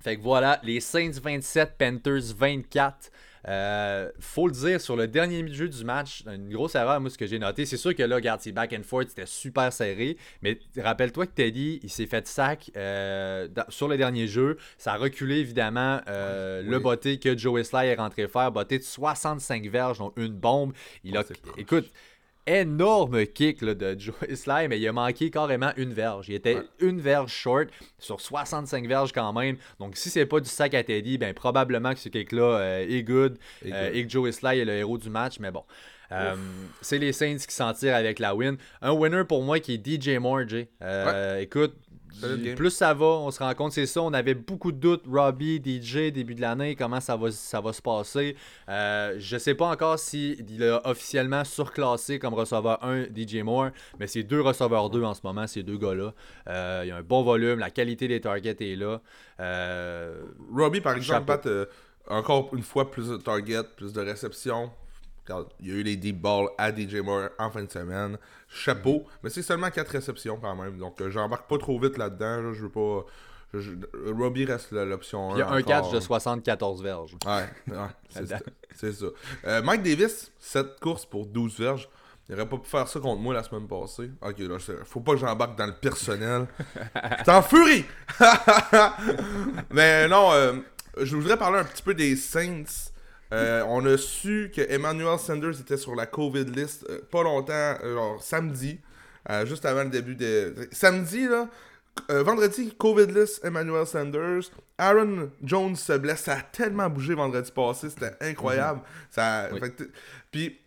fait que voilà, les Saints 27, Panthers 24. Euh, faut le dire, sur le dernier jeu du match, une grosse erreur, moi, ce que j'ai noté. C'est sûr que là, regarde, c'est back and forth, c'était super serré. Mais rappelle-toi que Teddy, il s'est fait sac euh, dans- sur le dernier jeu. Ça a reculé, évidemment, euh, Oui. le botté que Joe Sly est rentré faire. Botté de 65 verges, donc une bombe. Il Oh, a, écoute, énorme kick là, de Joe Sly, mais il a manqué carrément une verge. Il était Ouais. une verge short sur 65 verges quand même. Donc si c'est pas du sac à Teddy, ben probablement que ce kick-là euh, est good euh, good. et que Joe Sly est le héros du match, mais bon. Euh, c'est les Saints qui s'en tirent avec la win. Un winner pour moi qui est DJ Moore, Jay. Écoute, Plus ça va, on se rend compte, c'est ça. On avait beaucoup de doutes, Robbie, DJ, début de l'année, comment ça va, ça va se passer. Euh, je sais pas encore s'il a officiellement surclassé comme receveur 1 DJ Moore, mais c'est deux receveurs 2 en ce moment, ces deux gars-là. Euh, il y a un bon volume, la qualité des targets est là. Euh, Robbie, par exemple. Pat, euh, encore une fois, plus de targets, plus de réceptions. Regarde, il y a eu les deep balls à DJ Moore en fin de semaine. Chapeau. Mais c'est seulement 4 réceptions quand même. Donc, euh, j'embarque pas trop vite là-dedans. là. Je veux pas. je- je- Robbie reste l'option 1. il y a un catch de 74 verges. Ouais, ouais, c'est ça. Euh, Mike Davis, 7 courses pour 12 verges. Il aurait pas pu faire ça contre moi la semaine passée. Ok, là, faut pas que j'embarque dans le personnel. T'es en furie! Mais non, euh, je voudrais parler un petit peu des Saints. Euh, on a su que Emmanuel Sanders était sur la COVID list euh, pas longtemps, euh, genre samedi, juste avant le début de. Samedi, là, vendredi, COVID list, Emmanuel Sanders. Aaron Jones se blesse. Ça a tellement bougé vendredi passé. C'était incroyable. ça, Oui. fait que t- Puis,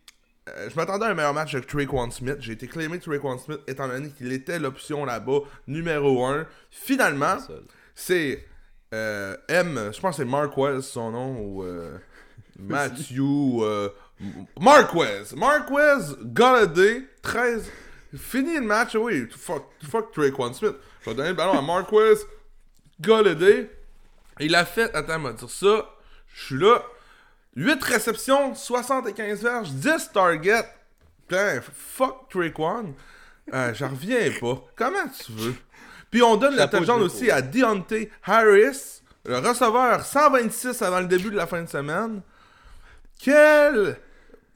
je m'attendais à un meilleur match avec Traquan Smith. J'ai été claimé Traquan Smith étant donné qu'il était l'option là-bas, numéro 1. Finalement, c'est euh, M, je pense que c'est Marquez son nom, ou euh, Matthew. euh, Marquez. Marquez, Galladay, 13. Fini le match, oui. Fuck, fuck Traquan Smith. Je vais donner le ballon à Marquez, Galladay. Il a fait, attends, me dire ça. Je suis là. 8 réceptions, 75 verges, 10 targets. Putain, fuck Traquan. Euh, J'en reviens pas. Comment tu veux? Puis on donne Chapeau touchdown aussi à Deontay Harris, le receveur 126 avant le début de la fin de semaine. Quel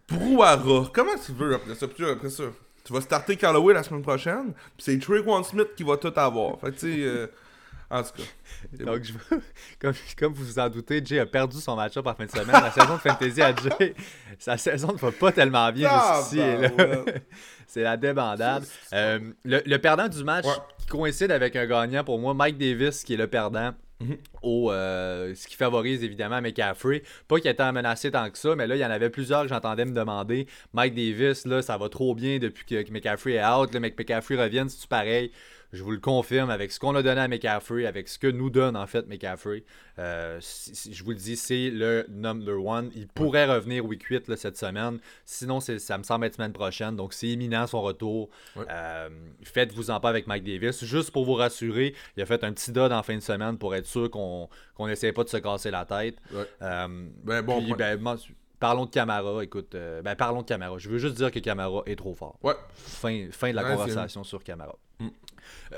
brouhaha. Comment tu veux après ça? Puis après ça, tu vas starter Callaway la semaine prochaine, puis c'est Traquan Smith qui va tout avoir. Fait que tu sais, euh, en tout cas. Donc, je comme, comme vous vous en doutez, Jay a perdu son match-up en fin de semaine. La saison de fantasy à Jay, sa saison ne va pas tellement bien jusqu'ici. là. Tabarouette. C'est la débandade. Euh, le, le perdant du match Ouais. qui coïncide avec un gagnant pour moi, Mike Davis, qui est le perdant. Mhm. euh, ce qui favorise évidemment McCaffrey. Pas qu'il était menacé tant que ça, mais là, il y en avait plusieurs que j'entendais me demander. Mike Davis, là, ça va trop bien depuis que, McCaffrey est out. Le McCaffrey revienne, c'est-tu pareil? Je vous le confirme avec ce qu'on a donné à McCaffrey, avec ce que nous donne en fait McCaffrey. Euh, je vous le dis, c'est le number one. Il pourrait revenir week 8 cette semaine. Sinon, ça me semble être semaine prochaine. Donc, c'est imminent son retour. Euh, faites-vous-en pas avec Mike Davis. Juste pour vous rassurer, il a fait un petit dod en fin de semaine pour être sûr qu'on n'essaie pas de se casser la tête. Euh, ben, bon, ben, Parlons de Camara, écoute, ben parlons de Camara. Je veux juste dire que Camara est trop fort. Ouais. Fin, fin de la conversation sur Camara.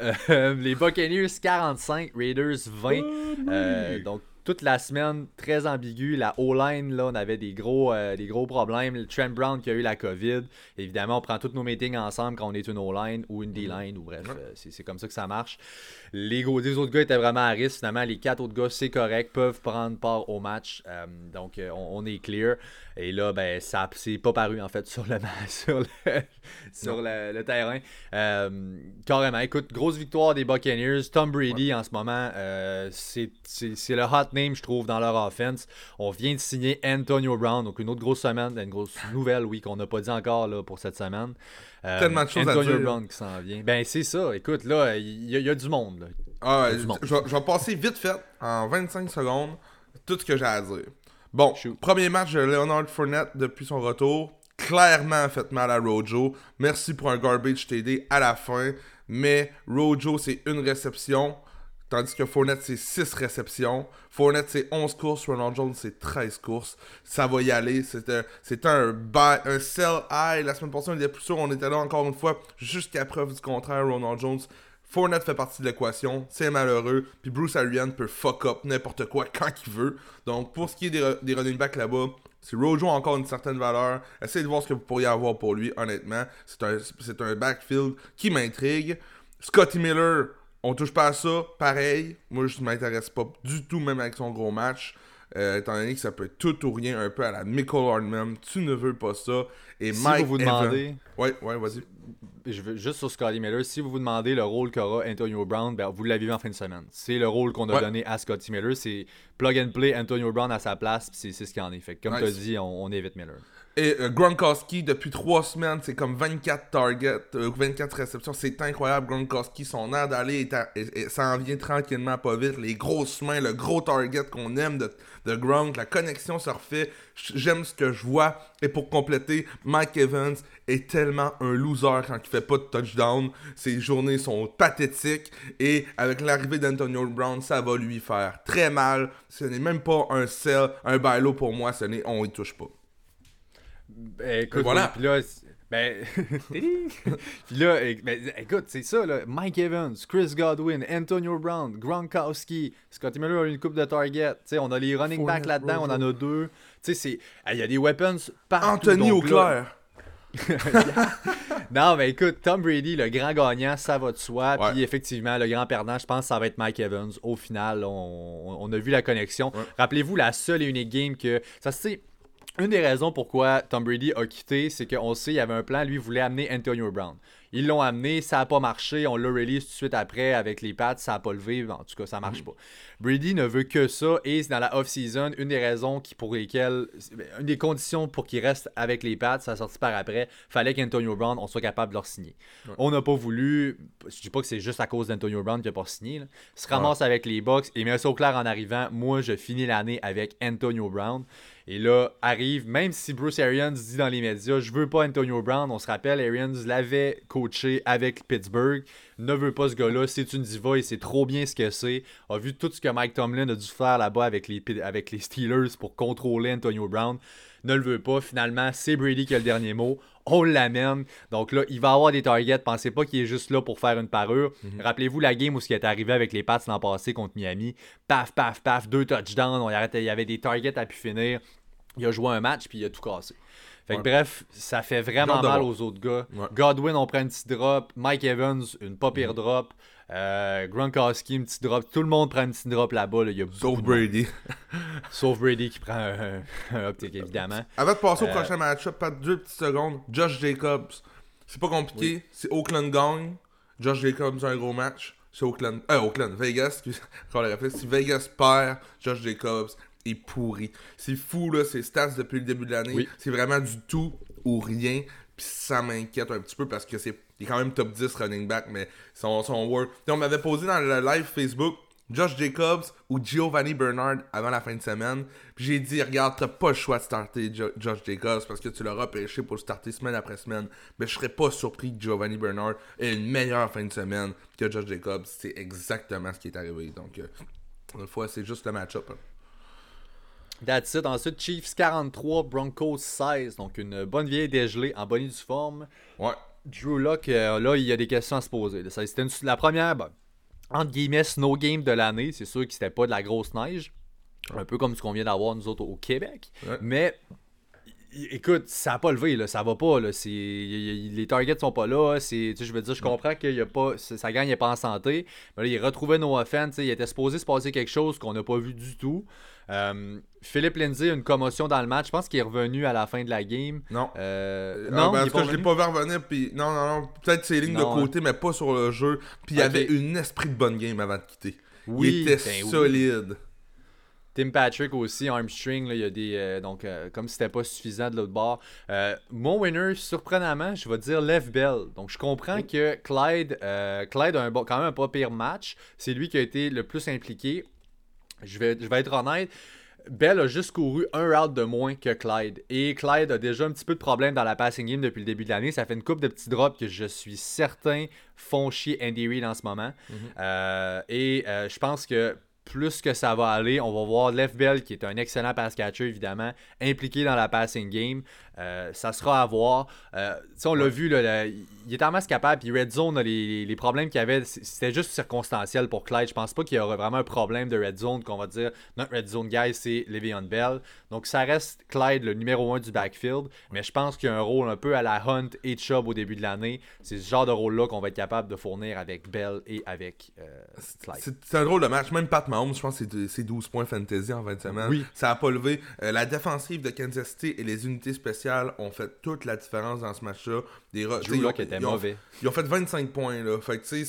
Euh, les Buccaneers 45, Raiders 20. Euh, donc toute la semaine très ambigu. La O-line, là, on avait des gros, euh, des gros problèmes. Le Trent Brown qui a eu la COVID. Évidemment, on prend tous nos meetings ensemble quand on est une O-line ou une D-line, ou bref, c'est comme ça que ça marche. Les, les, autres gars étaient vraiment à risque. Finalement, les quatre autres gars, c'est correct, peuvent prendre part au match. donc, on, est clear. Et là, ben, ça c'est pas paru en fait sur le sur le, sur le, terrain. Euh, carrément, écoute, grosse victoire des Buccaneers. Tom Brady en ce moment, euh, c'est le hot name, je trouve, dans leur offense. On vient de signer Antonio Brown, donc une autre grosse semaine, une grosse nouvelle, oui, qu'on n'a pas dit encore là, pour cette semaine. Euh, Tellement de choses Antonio à dire. Brown qui s'en vient. Ben, c'est ça. Écoute, là, il y, a du monde. Ah, je, je vais passer vite fait, en 25 secondes, tout ce que j'ai à dire. Bon, premier match de Leonard Fournette depuis son retour. Clairement fait mal à Rojo. Merci pour un garbage TD à la fin. Mais Rojo, c'est une réception. Tandis que Fournette, c'est 6 réceptions. Fournette, c'est 11 courses. Ronald Jones, c'est 13 courses. Ça va y aller. C'était un, un sell high. La semaine passée, on était plus sûr. On était là encore une fois. Jusqu'à preuve du contraire, Ronald Jones Fournette fait partie de l'équation, c'est malheureux, puis Bruce Arians peut fuck up n'importe quoi quand il veut. Donc pour ce qui est des, running backs là-bas, si Rojo a encore une certaine valeur, essayez de voir ce que vous pourriez avoir pour lui, honnêtement. C'est un, un backfield qui m'intrigue. Scotty Miller, on touche pas à ça, pareil. Moi, je ne m'intéresse pas du tout, même avec son gros match. Euh, étant donné que ça peut être tout ou rien, un peu à la Michael Hardman. Tu ne veux pas ça. Et si Mike vous vous demandez... Ouais, ouais, vas-y je veux juste sur Scotty Miller, si vous vous demandez le rôle qu'aura Antonio Brown, ben, vous l'avez vu en fin de semaine. C'est le rôle qu'on a donné à Scotty Miller. C'est plug and play Antonio Brown à sa place, c'est ce qu'il en est. Fait comme tu as dit, on, évite Miller. Et euh, Gronkowski, depuis trois semaines, c'est comme 24 targets, 24 euh, réceptions. C'est incroyable, Gronkowski. Son air d'aller, ça en vient tranquillement, pas vite. Les grosses mains, le gros target qu'on aime de, de la connexion se refait. J'aime ce que je vois. Et pour compléter, Mike Evans est tellement un loser quand il fait pas de touchdown. Ses journées sont pathétiques. Et avec l'arrivée d'Antonio Brown, ça va lui faire très mal. Ce n'est même pas un sell, un bailo pour moi. Ce n'est, on y touche pas. Ben, écoute, voilà. Puis là, ben, puis là, ben, écoute, c'est ça, là. Mike Evans, Chris Godwin, Antonio Brown, Gronkowski, Scotty Miller a une coupe de target. on a les running backs là-dedans, on en a deux. Il y a des weapons partout. Anthony Auclair. non, mais écoute, Tom Brady, le grand gagnant, ça va de soi. Puis effectivement, le grand perdant, je pense que ça va être Mike Evans. Au final, on, a vu la connexion. Rappelez-vous, la seule et unique game que. Ça, c'est une des raisons pourquoi Tom Brady a quitté, c'est qu'on sait qu'il y avait un plan, lui voulait amener Antonio Brown. Ils l'ont amené, ça n'a pas marché, on l'a release tout de suite après avec les pads, ça n'a pas levé, en tout cas ça marche mm. pas. Brady ne veut que ça et c'est dans la off-season une des raisons qui, pour lesquelles, une des conditions pour qu'il reste avec les pads, ça a sorti par après, fallait qu'Antonio Brown, on soit capable de leur signer. On n'a pas voulu, je dis pas que c'est juste à cause d'Antonio Brown qu'il n'a pas signé, Il se ramasse avec les Bucks et met ça au clair en arrivant, moi je finis l'année avec Antonio Brown. Et là, arrive, même si Bruce Arians dit dans les médias, je veux pas Antonio Brown, on se rappelle, Arians l'avait coaché avec Pittsburgh, ne veut pas ce gars-là, c'est une diva, et c'est trop bien ce que c'est, a vu tout ce que Mike Tomlin a dû faire là-bas avec les, avec les Steelers pour contrôler Antonio Brown, ne le veut pas, finalement, c'est Brady qui a le dernier mot, on l'amène. Donc là, il va avoir des targets. Pensez pas qu'il est juste là pour faire une parure. Mhm. Rappelez-vous la game où ce qui est arrivé avec les Pats l'an passé contre Miami. Paf, paf, paf, deux touchdowns. On il y avait des targets à pu finir. Il a joué un match puis il a tout cassé. Fait que bref, ça fait vraiment mal aux autres gars. Godwin, on prend un petit drop. Mike Evans, une pas pire mhm. drop. Euh, Gronkowski, un petit drop. Tout le monde prend un petit drop là-bas. Sauf Brady. Sauf Brady qui prend un, optique, évidemment. Avant de passer au euh, prochain match-up, pas deux petites secondes. Josh Jacobs. C'est pas compliqué. C'est Oakland gang. Josh Jacobs a un gros match. c'est Oakland. Euh, Oakland, Vegas. Si Vegas perd, Josh Jacobs est pourri. C'est fou, là, ses stats depuis le début de l'année. Oui. C'est vraiment du tout ou rien. Puis ça m'inquiète un petit peu parce que c'est il est quand même top 10 running back, mais son, son work. On m'avait posé dans le live Facebook Josh Jacobs ou Giovanni Bernard avant la fin de semaine. Puis j'ai dit, regarde, t'as pas le choix de starter Jo- Josh Jacobs parce que tu l'auras pêché pour le starter semaine après semaine. Mais je serais pas surpris que Giovanni Bernard ait une meilleure fin de semaine que Josh Jacobs. C'est exactement ce qui est arrivé. Donc, euh, une fois, c'est juste le match-up. hein. That's it. Ensuite, Chiefs 43, Broncos 16. Donc, une bonne vieille dégelée en bonne et due forme. Ouais. Drew Lock, euh, là, il y a des questions à se poser. C'était la première, ben, entre guillemets, snow game de l'année. C'est sûr que c'était pas de la grosse neige. Un peu comme ce qu'on vient d'avoir, nous autres, au Québec. Ouais. Mais, écoute, ça n'a pas levé, là. Ça va pas, là. C'est- les targets sont pas là. C'est, je veux dire, je comprends que a pas, ça ça gagne n'est pas en santé. Mais là, il retrouvait nos offenses. Il était supposé se passer quelque chose qu'on n'a pas vu du tout. Euh, Philippe Lindsay a une commotion dans le match. Je pense qu'il est revenu à la fin de la game. Non. Euh, Euh, non, ben, cas, pas je l'ai pas vu revenir, puis non, non, non, peut-être ses lignes Non, de côté, mais pas sur le jeu. Puis il avait une esprit de bonne game avant de quitter. Oui, il était ben oui. Tim Patrick aussi, armstring, là, il y a des. euh, donc, euh, comme si c'était pas suffisant de l'autre bord. Euh, mon winner, surprenamment, je vais dire Lev Bell. Donc, je comprends que Clyde, Clyde a un bon, quand même un pas pire match. C'est lui qui a été le plus impliqué. Je vais, je vais être honnête. Bell a juste couru un route de moins que Clyde. Et Clyde a déjà un petit peu de problème dans la passing game depuis le début de l'année. Ça fait une coupe de petits drops que je suis certain font chier Andy Reid en ce moment. Euh, et euh, je pense que plus que ça va aller, on va voir Left Bell, qui est un excellent pass catcher, évidemment, impliqué dans la passing game. Euh, ça sera à voir. Euh, on l'a vu, là, là, il est en masse capable. Puis Red Zone, là, les, les problèmes qu'il y avait, c'était juste circonstanciel pour Clyde. Je pense pas qu'il y aurait vraiment un problème de Red Zone, qu'on va dire notre Red Zone guy, c'est Le'Veon Bell. Donc ça reste Clyde, le numéro 1 du backfield. Mais je pense qu'il y a un rôle un peu à la Hunt et Chubb au début de l'année. C'est ce genre de rôle-là qu'on va être capable de fournir avec Bell et avec euh, Clyde. C'est un drôle de match. Même Pat Mahomes, je pense que c'est de- c'est 12 points fantasy en 20 semaines. Oui. Ça a pas levé. La défensive de Kansas City et les unités spéciales ont fait toute la différence dans ce match-là. Des Drew ils ont- Lock était ils ont- mauvais. Ils ont fait 25 points. Là. Fait que, c'est-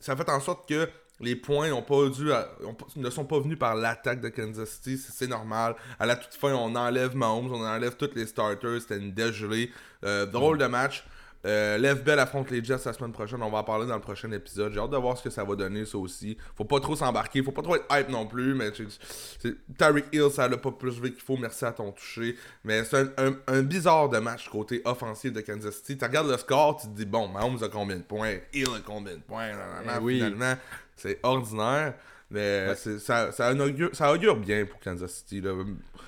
ça a fait en sorte que les points ont pas dû à- ont pas- ne sont pas venus par l'attaque de Kansas City. C'est normal. À la toute fin, on enlève Mahomes, on enlève tous les starters. C'était une dégelée. Euh, drôle de match. Euh, Lev Bell affronte les Jets la semaine prochaine. On va en parler dans le prochain épisode. J'ai hâte de voir ce que ça va donner, ça aussi. Faut pas trop s'embarquer. Faut pas trop être hype non plus. Mais Tyreek Hill, ça l'a pas plus vite qu'il faut. Merci à ton toucher. Mais c'est un, un- un bizarre de match côté offensif de Kansas City. Tu regardes le score, tu te dis, bon, Mahomes a combien de points? Hill a combien de points? Eh oui. Finalement, c'est ordinaire. Mais ça, ça, augure, ça augure bien pour Kansas City. là.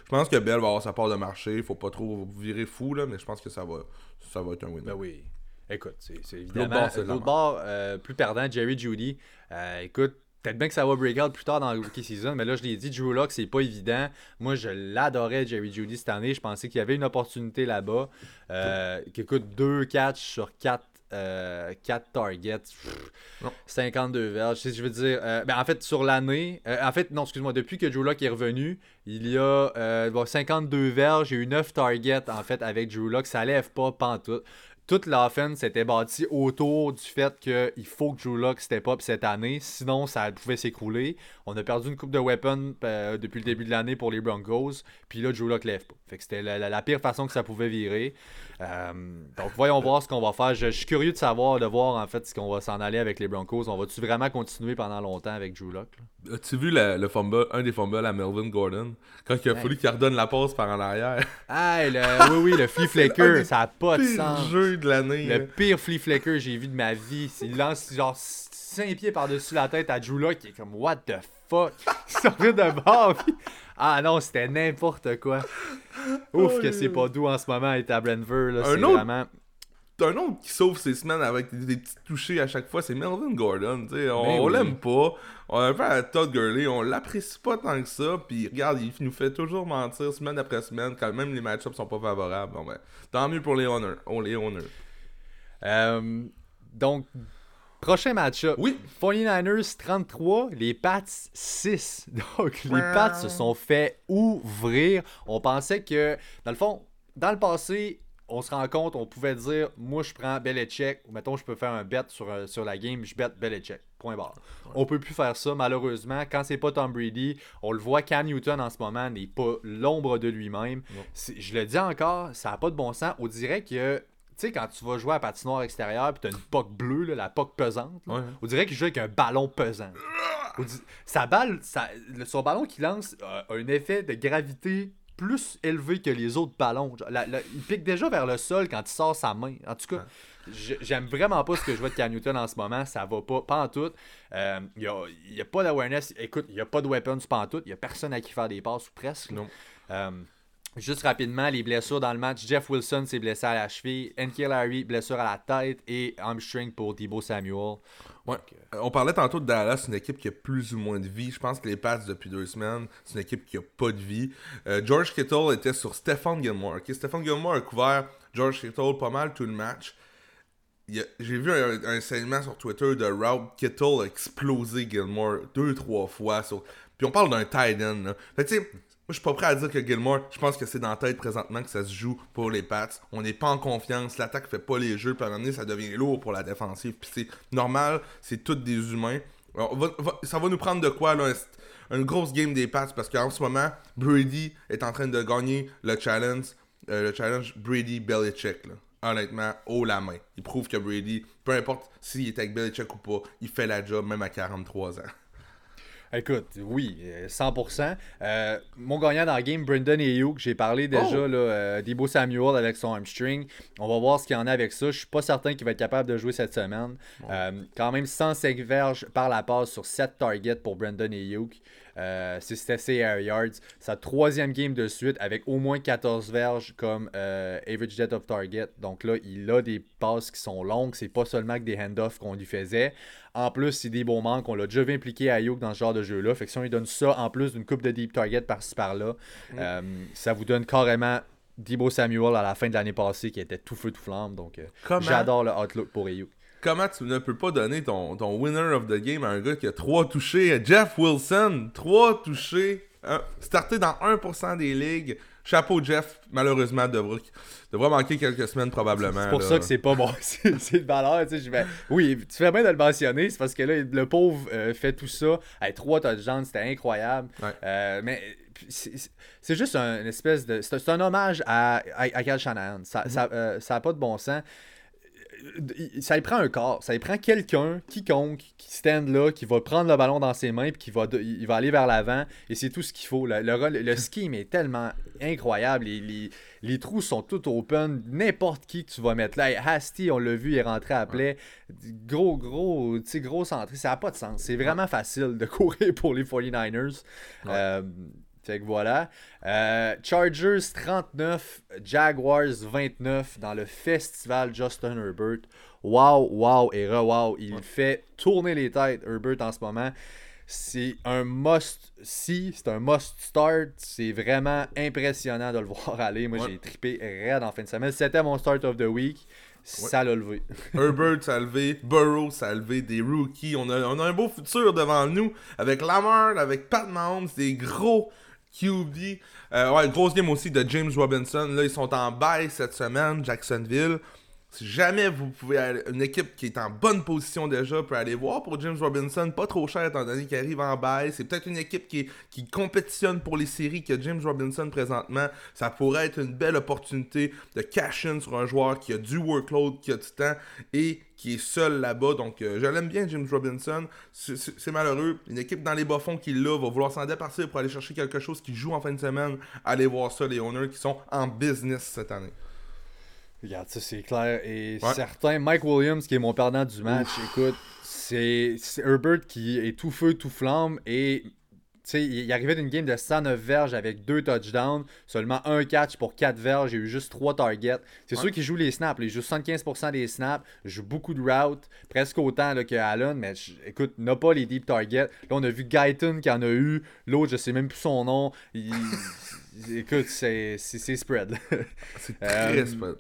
Je pense que Bell va avoir sa part de marché. Faut pas trop virer fou, là, mais je pense que ça va, ça va être un winner. Ben oui. Écoute, c'est évidemment. L'autre bord, euh, plus perdant, Jerry Judy. Euh, écoute, peut-être bien que ça va break out plus tard dans le rookie season, mais là, je l'ai dit, Drew Lock, c'est pas évident. Moi, je l'adorais, Jerry Judy, cette année. Je pensais qu'il y avait une opportunité là-bas. Euh, qui écoute 2 catchs sur 4. 4 targets, Pff, Non. 52 verges. Je veux dire, euh, ben, en fait, sur l'année, euh, en fait, non, excuse-moi, depuis que Drew Lock est revenu, il y a euh, bon, 52 verges, a eu 9 targets en fait avec Drew Lock. Ça lève pas pantoute toute l'offense s'était bâtie autour du fait qu'il faut que Drew Lock step up cette année, sinon ça pouvait s'écrouler. On a perdu une coupe de weapons euh, depuis le début de l'année pour les Broncos, puis là Drew Lock lève pas. Fait que c'était la, la- la pire façon que ça pouvait virer. Euh, donc voyons voir ce qu'on va faire. Je, je suis curieux de savoir, de voir en fait ce qu'on va s'en aller avec les Broncos. On va-tu vraiment continuer pendant longtemps avec Drew Lock là? As-tu vu le, le fumble, un des fumbles à Melvin Gordon? Quand il a fallu qu'il redonne la passe par en arrière. Ah, le- oui, oui, le flea des ça a pas de sens. jeu de l'année. Le là. pire flea flicker que j'ai vu de ma vie. C'est il lance genre 5 pieds par-dessus la tête à Drew qui est comme What the fuck? Il sortait de bord. puis- Ah non, c'était n'importe quoi. Ouf, Oh, que c'est pas doux en ce moment être à Brentford. Là, Un autre- vraiment. T'as un autre qui sauve ses semaines avec des, des petits touchés à chaque fois, c'est Melvin Gordon. tu sais. On, Ben on oui. l'aime pas. On a un peu à Todd Gurley, on l'apprécie pas tant que ça. Puis regarde, il nous fait toujours mentir semaine après semaine quand même les match-ups sont pas favorables. Bon, ben, tant mieux pour les Honors. Oh, les Honors. Euh, donc, prochain match-up. Oui. 49ers 33, les Pats 6. Donc, les Pats se sont fait ouvrir. On pensait que, dans le fond, dans le passé, on se rend compte, on pouvait dire, moi je prends Belichick, ou mettons je peux faire un bet sur, euh, sur la game, je bet Belichick. Point barre. On peut plus faire ça, malheureusement. Quand c'est pas Tom Brady, on le voit, Cam Newton en ce moment n'est pas l'ombre de lui-même. Je le dis encore, ça n'a pas de bon sens. On dirait que tu sais, quand tu vas jouer à patinoire extérieur puis t'as une poque bleue, la poque pesante, on dirait qu'il joue avec un ballon pesant. Sa balle, son ballon qui lance a un effet de gravité plus élevé que les autres ballons. il pique déjà vers le sol quand il sort sa main. En tout cas, j'aime vraiment pas ce que je vois de Cam Newton en ce moment. Ça va pas, pas en tout. Euh, il n'y a, pas d'awareness. Écoute, il n'y a pas de weapons, pas en tout. Il n'y a personne à qui faire des passes ou presque. Non. Euh, Juste rapidement, les blessures dans le match. Jeff Wilson s'est blessé à la cheville. N.K. Larry, blessure à la tête. Et hamstring pour Debo Samuel. Ouais. Euh, on parlait tantôt de Dallas, une équipe qui a plus ou moins de vie. Je pense que les Pats, depuis deux semaines, c'est une équipe qui a pas de vie. Euh, George Kittle était sur Stephen Gilmore. Okay? Stephen Gilmore a couvert George Kittle pas mal tout le match. J'ai vu un, un segment sur Twitter de Route Kittle a explosé Gilmore deux, trois fois. Sur... Puis on parle d'un tight end. Fait tu sais, moi, je suis pas prêt à dire que Gilmore, je pense que c'est dans la tête présentement que ça se joue pour les Pats. On n'est pas en confiance, l'attaque fait pas les jeux, puis à un moment donné, ça devient lourd pour la défensive. Puis c'est normal, c'est tous des humains. ça va nous prendre de quoi, là, une grosse game des Pats, parce qu'en ce moment, Brady est en train de gagner le challenge, euh, le challenge Brady-Belichick, honnêtement, haut la main. Il prouve que Brady, peu importe s'il est avec Belichick ou pas, il fait la job même à 43 ans. Écoute, oui, 100%. Euh, euh, mon gagnant dans le game, Brendan Ayuk, j'ai parlé déjà, oh! là, euh, Debo Samuel avec son hamstring. On va voir ce qu'il y en a avec ça. Je suis pas certain qu'il va être capable de jouer cette semaine. quand même 105 verges par la passe sur 7 targets pour Brendan Ayuk. Euh, c'est Air Yards. Sa troisième game de suite avec au moins 14 verges comme euh, average depth of target. Donc là, il a des passes qui sont longues. C'est pas seulement que des handoffs qu'on lui faisait. En plus, c'est des bons manques. On l'a déjà vu impliqué à Yoke dans ce genre de jeu-là. Fait que si on lui donne ça en plus d'une coupe de deep target par-ci par-là, mm. euh, ça vous donne carrément Debo Samuel à la fin de l'année passée qui était tout feu tout flamme. Donc j'adore le outlook pour Ayuk comment tu ne peux pas donner ton, ton winner of the game à un gars qui a trois touchés? Jeff Wilson, trois touchés, starté dans 1% des ligues. Chapeau Jeff, malheureusement, devra, devra manquer quelques semaines probablement. C'est pour ça que c'est pas bon. c'est de valeur. Tu sais. Oui, tu fais bien de le mentionner. C'est parce que là, le pauvre euh, fait tout ça. Hey, trois touchdowns, c'était incroyable. Euh, mais c'est juste un, une espèce de. C'est un hommage à, à, Cal Shanahan. Ça n'a mm-hmm. euh, ça, pas de bon sens ça y prend un corps, ça y prend quelqu'un, quiconque, qui stand là, qui va prendre le ballon dans ses mains, puis qui va, il va aller vers l'avant, et c'est tout ce qu'il faut. Le, le, scheme est tellement incroyable, les, les, trous sont tout open, n'importe qui que tu vas mettre là. Hasty, on l'a vu, il est rentré à play. Gros, gros, grosse entrée, ça n'a pas de sens. C'est vraiment facile de courir pour les 49ers. Euh, fait que voilà. Euh, Chargers 39, Jaguars 29 dans le festival Justin Herbert. Wow, wow et re-wow. Il fait tourner les têtes, Herbert, en ce moment. C'est un must-see, c'est un must-start. C'est vraiment impressionnant de le voir aller. Moi, j'ai trippé raide en fin de semaine. C'était mon start of the week. Ça l'a levé. Herbert, ça a levé. Burrow, ça a levé. Des rookies. On a, on a un beau futur devant nous. Avec Lamar, avec Pat Mahomes. Des gros QB. Euh, ouais, grosse game aussi de James Robinson. Là, ils sont en bail cette semaine, Jacksonville. Si jamais vous pouvez aller, une équipe qui est en bonne position déjà peut aller voir pour James Robinson, pas trop cher étant donné qu'il arrive en bail. C'est peut-être une équipe qui, compétitionne pour les séries que James Robinson présentement. Ça pourrait être une belle opportunité de cash in sur un joueur qui a du workload, qui a du temps et qui est seul là-bas. Donc, euh, je l'aime bien, James Robinson. C'est malheureux. Une équipe dans les bas-fonds qui l'a va vouloir s'en départir pour aller chercher quelque chose qui joue en fin de semaine. Allez voir ça, les owners qui sont en business cette année. Regarde, ça c'est clair et certain. Mike Williams, qui est mon perdant du match, écoute, c'est Herbert qui est tout feu, tout flamme et sais, il arrivait d'une game de 109 verges avec deux touchdowns, seulement un catch pour 4 verges, j'ai eu juste 3 targets. C'est sûr qu'il joue les snaps, il joue 75% des snaps, il joue beaucoup de routes, presque autant là, que Allen, mais écoute, n'a pas les deep targets. Là, on a vu Guyton qui en a eu, l'autre, je sais même plus son nom. écoute, c'est spread. c'est très euh, spread.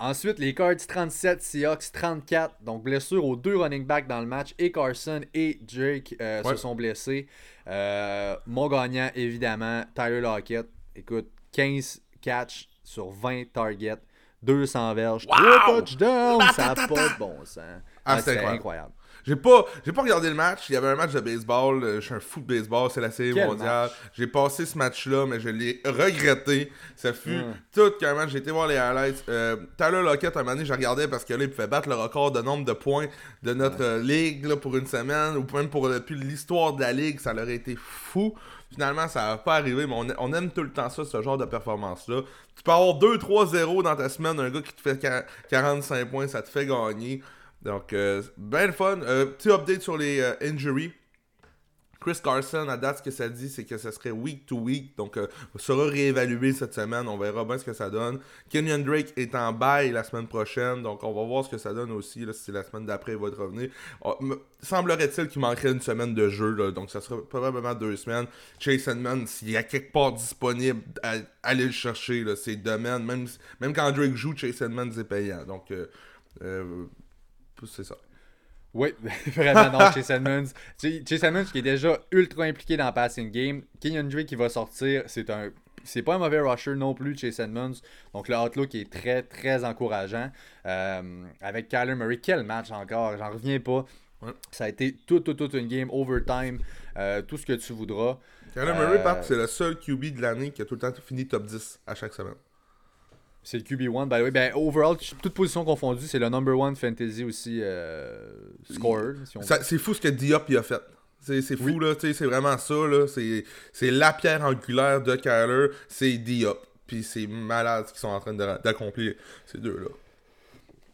Ensuite, les Cards 37, Seahawks 34. Donc, blessure aux deux running backs dans le match. Et Carson et Drake euh, se sont blessés. Euh, mon gagnant, évidemment, Tyler Lockett. Écoute, 15 catch sur 20 targets. 200 verges, Wow! 3 touchdowns, ça n'a pas de bon sens. Ah, Ouais, incroyable. incroyable. J'ai pas, j'ai pas regardé le match. Il y avait un match de baseball. euh, Je suis un fou de baseball. C'est la série Quel mondiale. J'ai passé ce match-là, mais je l'ai regretté. Ça fut Hmm. tout qu'un match. J'ai été voir les highlights. Euh, Tyler Lockett, un moment donné, je regardais parce que là, il pouvait battre le record de nombre de points de notre euh, ligue là, pour une semaine ou même pour depuis l'histoire de la ligue. Ça aurait été fou. Finalement, ça n'a pas arrivé, mais on, on aime tout le temps ça, ce genre de performance-là. Tu peux avoir 2-3-0 dans ta semaine, un gars qui te fait quar- 45 points, ça te fait gagner. Donc, euh, ben le fun. Euh, petit update sur les euh, injuries. Chris Carson, à date, ce que ça dit, c'est que ça serait week to week. Donc, euh, sera réévalué cette semaine. On verra bien ce que ça donne. Kenyon Drake est en bail la semaine prochaine. Donc, on va voir ce que ça donne aussi. Là, si la semaine d'après, il va être revenu. Me- Semblerait-il qu'il manquerait une semaine de jeu. là. donc, ça sera probablement deux semaines. Chase Edmonds, s'il y a quelque part disponible, allez le chercher. C'est domaine. Même, même quand Drake joue, Chase Edmonds est payant. Donc, euh, c'est ça. Oui, vraiment non, Chase Edmonds. Ch- Chase Edmonds qui est déjà ultra impliqué dans le passing game. Kenyon Drake qui va sortir, c'est un. C'est pas un mauvais rusher non plus, Chase Edmonds. Donc le outlook est très, très encourageant. Euh, avec Kyler Murray, quel match encore, j'en reviens pas. Ouais. Ça a été toute, toute, toute une game, overtime, euh, tout ce que tu voudras. Kyler Murray, Euh, Pat, c'est le seul QB de l'année qui a tout le temps fini top 10 à chaque semaine. C'est le QB1, by the way. Ben, overall, toute position confondue, c'est le number one fantasy aussi euh, scorer. Si C'est fou ce que Diop y a fait. C'est c'est fou, Oui. là, tu sais, c'est vraiment ça, là. C'est c'est la pierre angulaire de Kyler, c'est Diop. Puis c'est malade ce qu'ils sont en train de- d'accomplir, ces deux-là.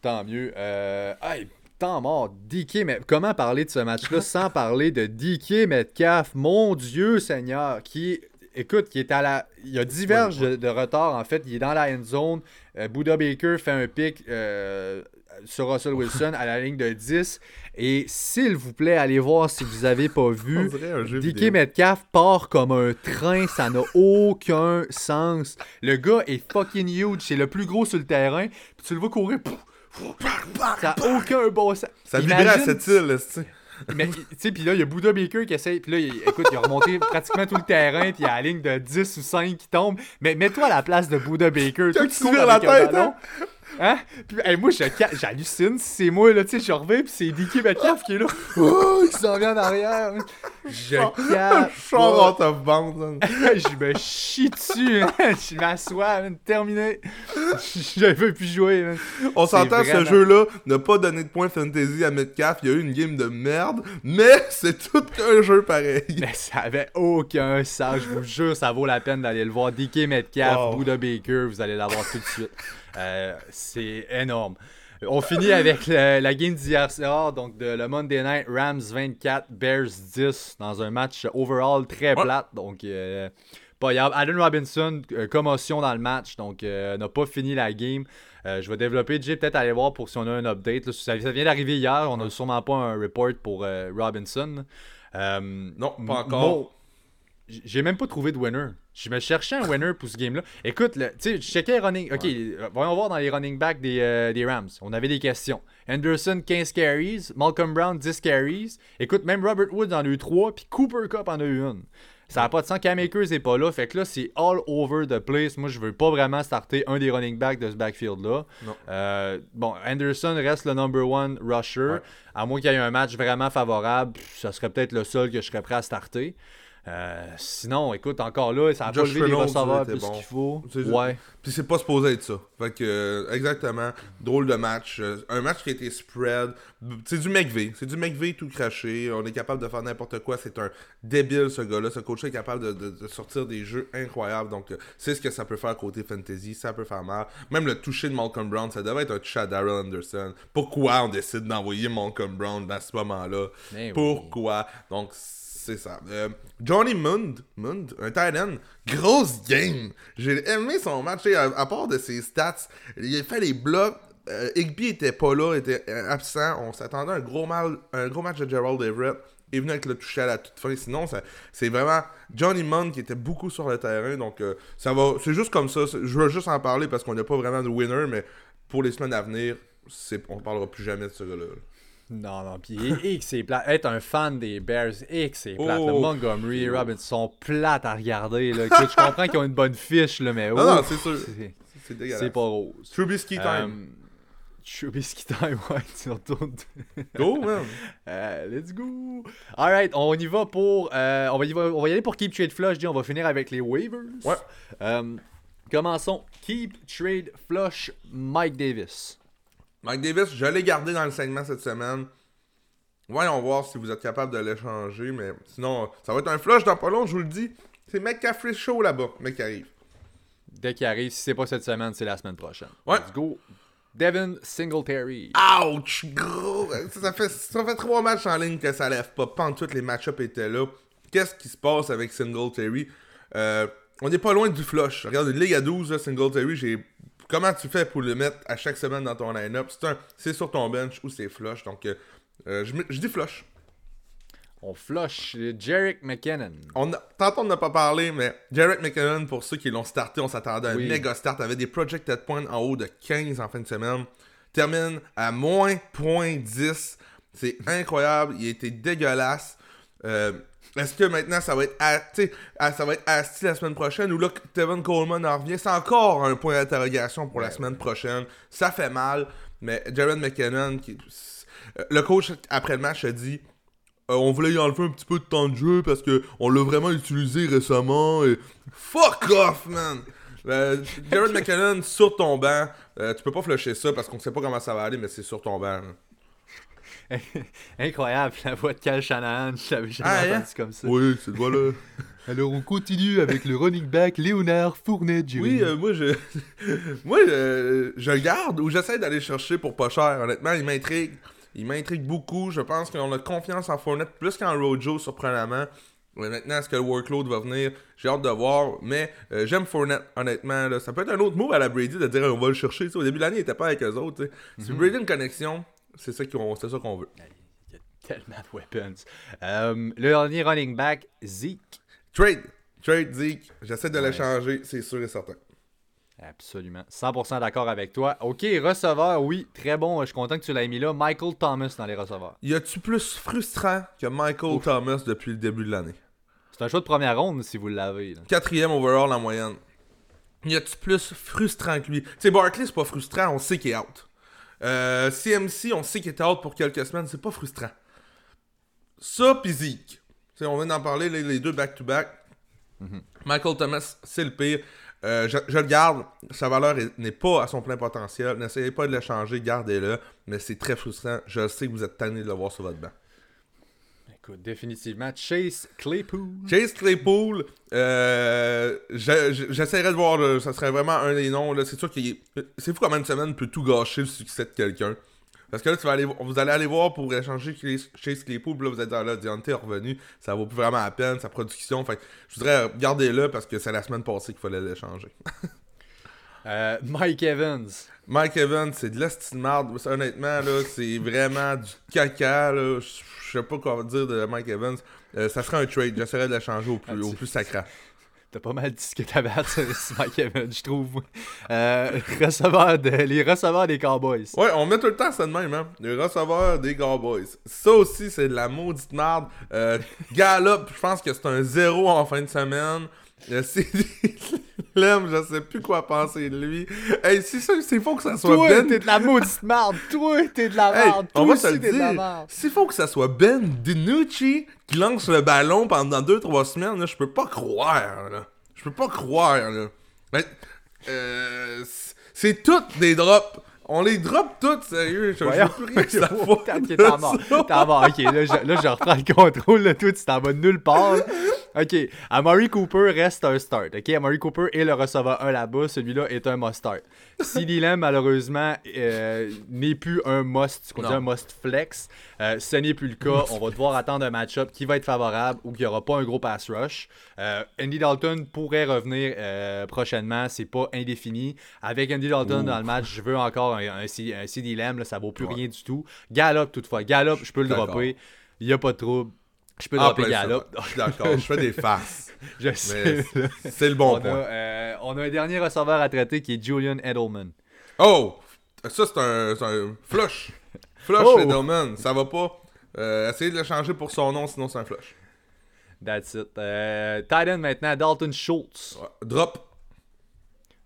Tant mieux. Euh, hey, tant mort. DK, mais comment parler de ce match-là sans parler de DK Metcalf, mon Dieu Seigneur, qui, écoute, qui est à la. Il y a diverges Oui, de, de retard, en fait. Il est dans la end zone. Euh, Buda Baker fait un pic euh, sur Russell Wilson à la ligne de 10. Et s'il vous plaît, allez voir si vous avez pas vu. vidéo. Metcalf part comme un train, ça n'a aucun sens. Le gars est fucking huge, c'est le plus gros sur le terrain, puis tu le vois courir, pouf, ça n'a aucun bon sens. Ça vibrait à cette île, tu. Mais, tu sais, puis là, il y a Buda Baker qui essaye, puis là, il, écoute, il a remonté pratiquement tout le terrain, puis il y a la ligne de 10 ou 5 qui tombe. Mais mets-toi à la place de Buda Baker, Quand tu cours la un tête, ballon. Hein? Puis hey, moi, je j'hallucine. C'est moi, là, tu sais, je reviens, puis c'est DK Metcalf qui est là. Oh, il s'en vient en arrière. Je capte. Char out of bounds, hein. je me chie dessus, je m'assois, terminé. Je veux plus jouer. man. On s'entend, vraiment- ce jeu-là n'a pas donné de points fantasy à Metcalf. Il y a eu une game de merde, mais c'est tout un jeu pareil. Mais ça avait aucun sens, je vous jure, ça vaut la peine d'aller le voir. DK Metcalf, Wow. Buda Baker, vous allez l'avoir tout de suite. Euh, c'est énorme. On finit avec le- la game d'hier soir, donc de le Monday Night Rams 24, Bears 10, dans un match overall très plate. Donc, euh, pas. Allen Robinson, euh, commotion dans le match, donc euh, n'a pas fini la game. Euh, je vais développer, Jay, peut-être aller voir pour si on a un update. là. Ça, ça vient d'arriver hier, on n'a sûrement pas un report pour Robinson. Non, pas encore. J'ai même pas trouvé de winner. Je me cherchais un winner pour ce game-là. Écoute, tu sais, je checkais les running. Ok, euh, voyons voir dans les running backs des, euh, des Rams. On avait des questions. Anderson, 15 carries. Malcolm Brown, 10 carries. Écoute, même Robert Woods en a eu 3. Puis Cooper Cup en a eu une. Ça n'a pas de sens. Cam Akers n'est pas là. Fait que là, c'est all over the place. Moi, je veux pas vraiment starter un des running backs de ce backfield-là. Euh, bon, Anderson reste le number one rusher. Ouais. À moins qu'il y ait un match vraiment favorable, ça serait peut-être le seul que je serais prêt à starter. Euh, sinon, écoute, encore là, ça pas Josh levé les Reynolds, receveurs était plus bon. qu'il faut. Ouais. Puis c'est pas supposé être ça. Fait que, euh, exactement. Drôle de match. Euh, un match qui a été spread. C'est du McVay. C'est du McVay tout craché. On est capable de faire n'importe quoi. C'est un débile, ce gars-là. Ce coach est capable de, de- de sortir des jeux incroyables. Donc, c'est ce que ça peut faire côté fantasy. Ça peut faire mal. Même le toucher de Malcolm Brown, ça devrait être un toucher à Daryl Anderson. Pourquoi on décide d'envoyer Malcolm Brown à ce moment-là? Mais oui. Pourquoi? Donc, c'est ça. Euh, Johnny Mund, Mund, un tight end, grosse game. J'ai aimé son match. À, part de ses stats, il a fait les blocs. Euh, Higby était pas là, était euh, absent. On s'attendait à un gros, mal, un gros match de Gerald Everett. Il est venu avec le toucher à la toute fin. Sinon, c'est vraiment Johnny Mund qui était beaucoup sur le terrain. Donc, ça va. C'est juste comme ça. Je veux juste en parler parce qu'on n'a pas vraiment de winner. Mais pour les semaines à venir, on parlera plus jamais de ce gars-là. Non, non, puis et que c'est plate. Être un fan des Bears, et que c'est plate. Oh. Le Montgomery, Robinson sont plates à regarder. Là. Je comprends qu'ils ont une bonne fiche, là, mais Non, oh, non, c'est sûr. c'est- dégueulasse. C'est pas rose. Trubisky time. Euh, Trubisky time, ouais, tu retournes. Go, man. Euh, let's go! Alright, on y va pour. euh, on, va y, va- on va y aller pour Keep Trade Flush. dis, On va finir avec les waivers. Ouais. Euh, commençons. Keep Trade Flush, Mike Davis. Mike Davis, je l'ai gardé dans le segment cette semaine. Voyons voir si vous êtes capable de l'échanger, mais sinon, ça va être un flush dans pas long, je vous le dis. C'est McCaffrey Show là-bas, mec qui arrive. Dès qu'il arrive, si c'est pas cette semaine, c'est la semaine prochaine. Ouais. Let's go. Devin Singletary. Ouch, gros! Ça, fait, ça fait trois matchs en ligne que ça lève pas. Pas tous les match-ups étaient là. Qu'est-ce qui se passe avec Singletary? Euh, on n'est pas loin du flush. Regarde, une ligue à 12, là, Singletary, j'ai... Comment tu fais pour le mettre à chaque semaine dans ton line-up? C'est, un... c'est sur ton bench ou c'est flush. Donc, euh, euh, je, dis flush. On flush Jarek McKinnon. On a... Tantôt, on n'a pas parlé, mais Jarek McKinnon, pour ceux qui l'ont starté, on s'attendait à un Oui. méga start. avait des projected points en haut de 15 en fin de semaine. Termine à moins 0.10. C'est incroyable. Il était dégueulasse. Euh, Est-ce que maintenant ça va être à, ça va être Asti la semaine prochaine ou là Tevin Coleman en revient? C'est encore un point d'interrogation pour la Ouais, semaine prochaine. Ça fait mal. Mais Jared McKinnon, qui, euh, le coach après le match a dit euh, on voulait y enlever un petit peu de temps de jeu parce que on l'a vraiment utilisé récemment et fuck off man euh, Jared McKinnon sur ton banc tu peux pas flusher ça parce qu'on sait pas comment ça va aller mais c'est sur ton banc là. Incroyable, la voix de Cal Shanahan, je l'avais jamais Ah, entendu comme ça. oui c'est voilà Alors on continue avec le running back Léonard Fournette, oui euh, moi je moi euh, je le garde ou j'essaie d'aller chercher pour pas cher honnêtement il m'intrigue il m'intrigue beaucoup je pense qu'on a confiance en Fournette plus qu'en Rojo surprenamment maintenant, est-ce que le workload va venir? J'ai hâte de voir. Mais euh, j'aime Fournette, honnêtement. Là. Ça peut être un autre move à la Brady de dire on va le chercher. Au début de l'année, il était pas avec eux autres. sais. Si Brady a une connexion, c'est ça qu'on qu'on veut. Il y a tellement de weapons. Euh, le dernier running back, Zeke. Trade. Trade, Zeke. J'essaie de Ouais. l'échanger, c'est sûr et certain. Absolument. 100% d'accord avec toi. Ok, receveur, oui, très bon. Je suis content que tu l'aies mis là. Michael Thomas dans les receveurs. Y a-tu plus frustrant que Michael Thomas depuis le début de l'année? C'est un choix de première ronde si vous l'avez. Quatrième overall en moyenne. Y a-tu plus frustrant que lui? Tu sais, Barkley, c'est pas frustrant, on sait qu'il est out. Euh, CMC, on sait qu'il était out pour quelques semaines, c'est pas frustrant. Ça, pis Zeke. Tu sais, on vient d'en parler, les, les deux back-to-back. Michael Thomas, c'est le pire. Euh, je, je le garde. Sa valeur est- n'est pas à son plein potentiel. N'essayez pas de le changer, gardez-le. Mais c'est très frustrant. Je sais que vous êtes tanné de le voir sur votre banc. Écoute, définitivement, Chase Claypool. Chase Claypool, euh, je- je- j'essaierai de voir, ça serait vraiment un des noms. C'est sûr qu'il est- C'est fou comment une semaine peut tout gâcher le succès de quelqu'un. Parce que là, tu vas aller, vous allez aller voir pour échanger Chase Claypool, puis là, vous êtes dans là, Deontay est revenu, ça vaut plus vraiment la peine, sa production. Fait je voudrais garder là parce que c'est la semaine passée qu'il fallait l'échanger. Euh, Mike Evans. Mike Evans, c'est de l'esti de marde. Ça, Honnêtement, là, c'est vraiment du caca. Là. Je sais pas quoi dire de Mike Evans. Euh, ça serait un trade. J'essaierai de l'échanger au plus, Ah, au tu- plus sacré. T'as pas mal dit ce que t'avais à dire sur Mike Evans, je trouve. Euh, receveur de, les receveurs des Cowboys. Ouais, on met tout le temps ça de même, hein. Le receveur des Cowboys. Ça aussi, c'est de la maudite merde. Euh, Gallup, je pense que c'est un zéro en fin de semaine. Euh, c'est Lem, je sais plus quoi penser de lui. Hey, c'est ça, c'est faut que ça soit Toi, Ben. t'es de la maudite merde. Toi, t'es de la Hey, merde. on Toi va se le aussi, t'es de la merde. S'il faut que ça soit Ben DiNucci qui lance le ballon pendant 2-3 semaines, là, je peux pas croire. Là. Je peux pas croire. Là. Mais, euh, c'est- c'est toutes des drops. On les drop toutes, sérieux. Je, je Voyons. veux plus rien t'es mort. T'es mort. Ok, là je, là, je reprends le contrôle. Là, toi, tu t'en vas de nulle part. Ok, Amari Cooper reste un start. Ok, Amari Cooper est le receveur 1 là-bas. Celui-là est un must-start. CD Lamb, malheureusement, euh, n'est plus un must, ce qu'on dit un must flex. Euh, ce n'est plus le cas. On va devoir attendre un match-up qui va être favorable ou qu'il n'y aura pas un gros pass rush. Euh, Andy Dalton pourrait revenir prochainement. C'est pas indéfini. Avec Andy Dalton Ouh. dans le match, je veux encore un, un, C- un CD Lamb. Là, ça vaut plus Ouais. rien du tout. Gallup, toutefois. Gallup, je peux le dropper. Il n'y a pas de trouble. Je peux Ah, dropper ça. Gallup. D'accord, je fais des farces. Je sais. c'est le bon on, point. On a un dernier receveur à traiter qui est Julian Edelman. Oh! Ça, c'est un, flush. Flush, Oh! Edelman. Ça va pas. Euh, essayez de le changer pour son nom, sinon c'est un flush. That's it. Euh, tight end maintenant, Dalton Schultz. Ouais. Drop.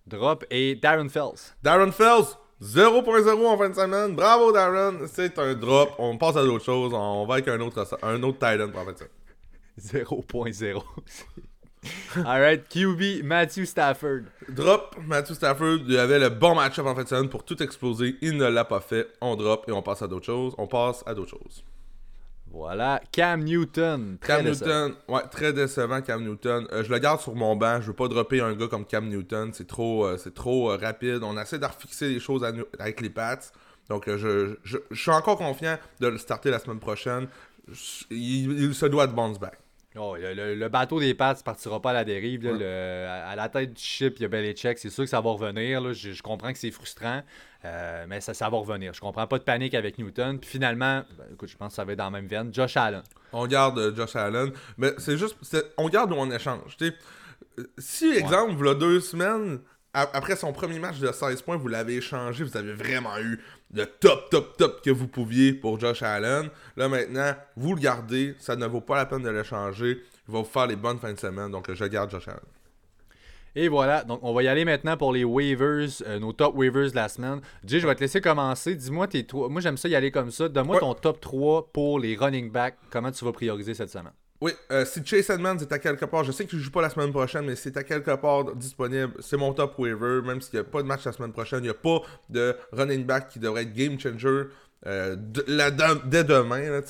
Drop et Darren Fells. Darren Fells, 0.0 en fin de semaine. Bravo, Darren. C'est un drop. On passe à d'autres choses. On va avec un autre, un autre Titan pour la fin de semaine. 0.0. Alright, QB, Matthew Stafford. Drop, Matthew Stafford, il avait le bon match-up en fin de semaine pour tout exploser. Il ne l'a pas fait. On drop et on passe à d'autres choses. On passe à d'autres choses. Voilà, Cam Newton. Cam Newton, ouais, très décevant Cam Newton. Euh, je le garde sur mon banc. Je veux pas dropper un gars comme Cam Newton. C'est trop, euh, c'est trop euh, rapide. On essaie de refixer les choses avec les Pats. Donc je, je, suis encore confiant de le starter la semaine prochaine. il se doit de bounce back. Oh, le, bateau des Pats partira pas à la dérive. à, la tête du ship, il y a Belichick. C'est sûr que ça va revenir. Je, comprends que c'est frustrant, euh, mais ça, ça va revenir. Je comprends pas de panique avec Newton. Puis finalement, ben, écoute, je pense que ça va être dans la même veine. Josh Allen. On garde euh, Josh Allen. Mais c'est juste. On garde où on échange? Si, exemple, vous deux semaines, après son premier match de 16 points, vous l'avez échangé, vous avez vraiment eu le top, top, top que vous pouviez pour Josh Allen. Là, maintenant, vous le gardez. Ça ne vaut pas la peine de l'échanger. Il va vous faire les bonnes fins de semaine. Donc, je garde Josh Allen. Et voilà, donc on va y aller maintenant pour les waivers, euh, nos top waivers de la semaine. Jay, je vais te laisser commencer. Dis-moi tes trois. Moi, j'aime ça y aller comme ça. Donne-moi ton top 3 pour les running backs. Comment tu vas prioriser cette semaine? Oui, euh, si Chase Edmonds est à quelque part, je sais qu'il ne joue pas la semaine prochaine, mais c'est à quelque part disponible, c'est mon top waiver, même s'il n'y a pas de match la semaine prochaine, il n'y a pas de running back qui devrait être game changer euh, dès demain.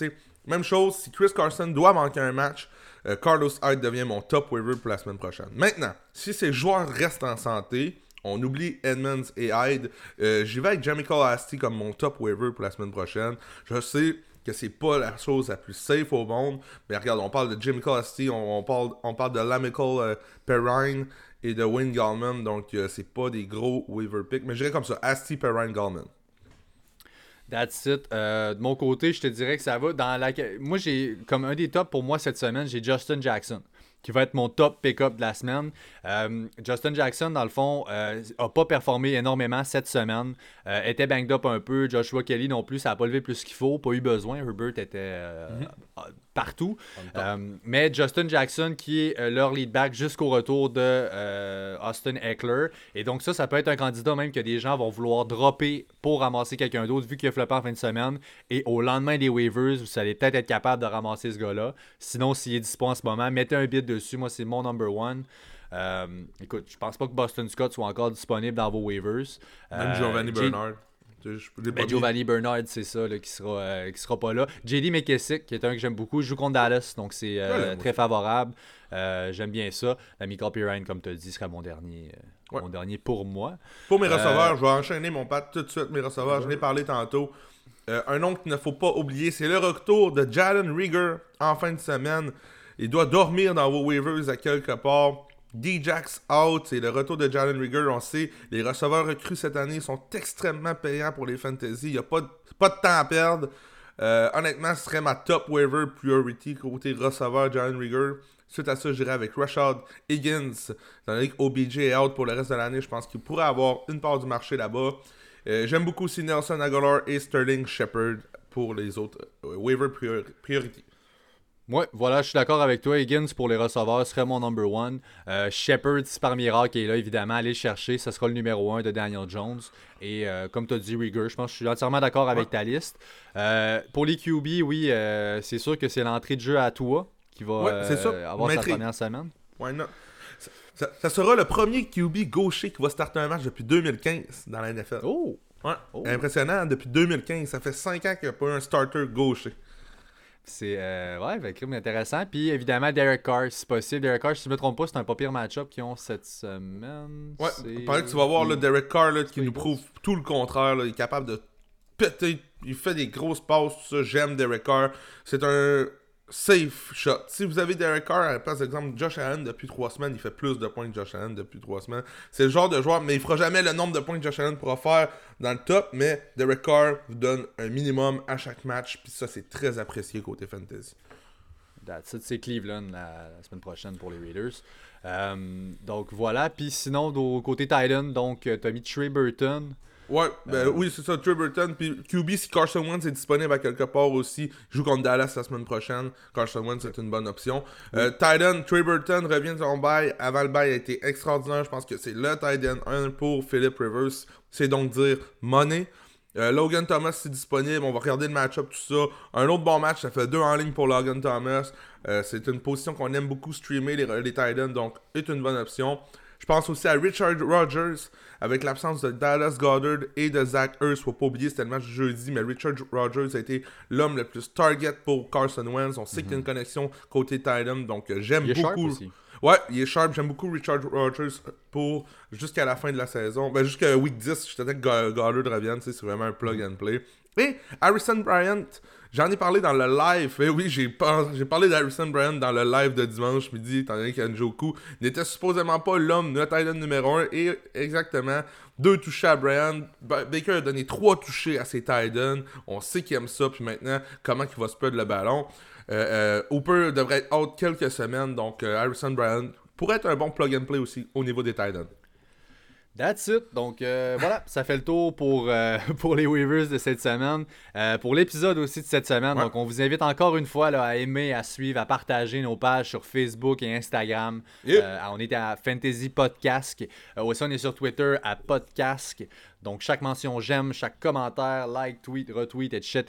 même chose, si Chris Carson doit manquer un match, euh, Carlos Hyde devient mon top waiver pour la semaine prochaine. Maintenant, si ces joueurs restent en santé, on oublie Edmonds et Hyde, j'y vais avec Jamie Asti comme mon top waiver pour la semaine prochaine. Je sais que c'est pas la chose la plus safe au monde. Mais regarde, on parle de Jim Costy, on, parle, on parle de Lamical euh, Perrine et de Wayne Gallman. Donc, euh, c'est pas des gros waiver picks. Mais je dirais comme ça Asti, Perrine, Gallman. That's it. Euh, de mon côté, je te dirais que ça va. Dans la... Moi, j'ai comme un des tops pour moi cette semaine, j'ai Justin Jackson qui va être mon top pick-up de la semaine. Euh, Justin Jackson, dans le fond, n'a euh, pas performé énormément cette semaine. Euh, était banged up un peu. Joshua Kelly non plus, ça n'a pas levé plus qu'il faut. Pas eu besoin. Herbert était mhm partout. Euh, mais Justin Jackson qui est euh, leur lead back jusqu'au retour de euh, Austin Eckler. Et donc ça, ça peut être un candidat même que des gens vont vouloir dropper pour ramasser quelqu'un d'autre vu qu'il a floppé en fin de semaine. Et au lendemain des waivers, vous allez peut-être être capable de ramasser ce gars-là. Sinon, s'il est dispo en ce moment, mettez un bid dessus. Moi, c'est mon number one. écoute, je pense pas que Boston Scott soit encore disponible dans vos waivers. Même Giovanni Bernard. Ben, Giovanni Bernard, c'est ça, qui, sera, euh, qui sera pas là. JD McKessick, qui est un que j'aime beaucoup, joue contre Dallas, donc c'est euh, très favorable. Euh, j'aime bien ça. La Michael Pirine, comme tu as dit, sera mon dernier, mon dernier pour moi. Pour mes receveurs, je vais enchaîner mon pat tout de suite, mes receveurs. Je l'ai parlé tantôt. un nom qu'il ne faut pas oublier, c'est le retour de Jalen Rieger en fin de semaine. Il doit dormir dans vos waivers à quelque part. D-Jax out, c'est le retour de Jalen Rigger. On sait, les receveurs recrues cette année sont extrêmement payants pour les fantasy. Il n'y a pas de, temps à perdre. Euh, honnêtement, ce serait ma top waiver priority côté receveur Jalen Rigger. Suite à ça, j'irai avec Rashad Higgins. Étant donné OBJ est out pour le reste de l'année, je pense qu'il pourrait avoir une part du marché là-bas. Euh, j'aime beaucoup aussi Nelson Aguilar et Sterling Shepard pour les autres euh, waiver priority. Ouais, voilà, je suis d'accord avec toi. Higgins pour les receveurs serait mon number one. Euh, Shepard, si par miracle est là, évidemment, allez le chercher. Ce sera le numéro un de Daniel Jones. Et euh, comme tu as dit, Rieger, je pense que je suis entièrement d'accord avec ta liste. Euh, pour les QB, oui, c'est sûr que c'est l'entrée de jeu à toi qui va avoir sa première semaine. Ouais, non. Ça, sera le premier QB gaucher qui va starter un match depuis 2015 dans la NFL. Oh! Ouais. Oh. Impressionnant, depuis 2015. Ça fait 5 ans qu'il n'y a pas eu un starter gaucher. C'est euh, ouais, ben, intéressant. Puis évidemment, Derek Carr, si possible. Derek Carr, si je ne me trompe pas, c'est un pas pire match-up qu'ils ont cette semaine. Ouais, pareil que tu vas voir le Derek Carr là, qui nous prouve tout le contraire. il est capable de péter. Il fait des grosses passes, tout ça. J'aime Derek Carr. C'est un safe shot. Si vous avez Derek Carr à la place d'exemple Josh Allen depuis trois semaines, il fait plus de points que Josh Allen depuis trois semaines. C'est le genre de joueur, mais il fera jamais le nombre de points que Josh Allen pourra faire dans le top, mais Derek Carr vous donne un minimum à chaque match, puis ça c'est très apprécié côté fantasy. C'est Cleveland la, semaine prochaine pour les Raiders. Euh, donc voilà, puis sinon, côté Titan, donc tu as mis Trey Burton. Ouais, ben oui, c'est ça, Trey Burton. Puis QB, si Carson Wentz est disponible à quelque part aussi, joue contre Dallas la semaine prochaine. Carson Wentz, c'est une bonne option. Euh, Titan, Trey Burton revient de son bail. Avant le bail, a été extraordinaire. Je pense que c'est le Titan 1 pour Philip Rivers. C'est donc dire money. Euh, Logan Thomas, c'est disponible. On va regarder le match-up, tout ça. Un autre bon match, ça fait deux en ligne pour Logan Thomas. Euh, c'est une position qu'on aime beaucoup streamer, les, les Titans, donc est une bonne option. Je pense aussi à Richard Rogers, avec l'absence de Dallas Goddard et de Zach Ertz. Faut pas oublier, c'était le match jeudi, mais Richard Rogers a été l'homme le plus target pour Carson Wentz. On sait qu'il y a une connexion côté Titan, donc euh, j'aime beaucoup. Ouais, il est sharp. J'aime beaucoup Richard Rogers pour jusqu'à la fin de la saison. Ben, jusqu'à week 10, je t'attends que Goddard revienne. C'est vraiment un plug and play. Et Harrison Bryant, j'en ai parlé dans le live. Eh oui, j'ai parlé d'Harrison Bryant dans le live de dimanche midi, étant donné qu'Anjoku n'était supposément pas l'homme, notre Titan numéro 1. Et exactement, deux touchés à Bryant. Baker a donné trois touchés à ses Titans. On sait qu'il aime ça. Puis maintenant, comment il va se perdre le ballon. Euh, euh, Hooper devrait être out quelques semaines. Donc, euh, Harrison Bryant pourrait être un bon plug and play aussi au niveau des Titans. That's it. Donc euh, voilà, ça fait le tour pour, euh, pour les Weavers de cette semaine. Euh, pour l'épisode aussi de cette semaine. Donc on vous invite encore une fois là, à aimer, à suivre, à partager nos pages sur Facebook et Instagram. on est à Fantasy Podcast. aussi on est sur Twitter à Podcast. Donc chaque mention j'aime, chaque commentaire, like, tweet, retweet, etc.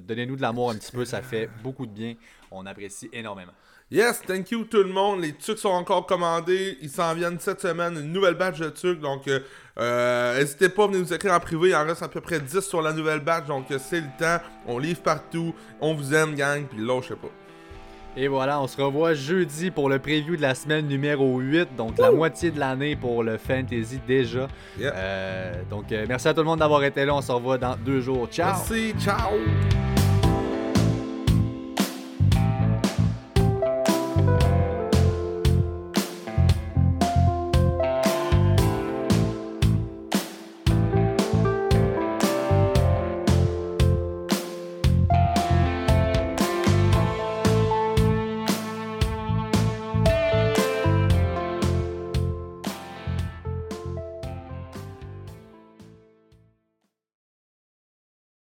Donnez-nous de l'amour un petit peu, ça fait beaucoup de bien. On apprécie énormément. Yes, thank you tout le monde. Les trucs sont encore commandés. Ils s'en viennent cette semaine. Une nouvelle batch de trucs. Donc, euh, euh, n'hésitez pas à venir nous écrire en privé. Il en reste à peu près 10 sur la nouvelle batch. Donc, euh, c'est le temps. On livre partout. On vous aime, gang. Puis là, je sais pas. Et voilà, on se revoit jeudi pour le preview de la semaine numéro 8, donc la moitié de l'année pour le fantasy déjà. donc merci à tout le monde d'avoir été là, on se revoit dans deux jours. Ciao! Merci, ciao!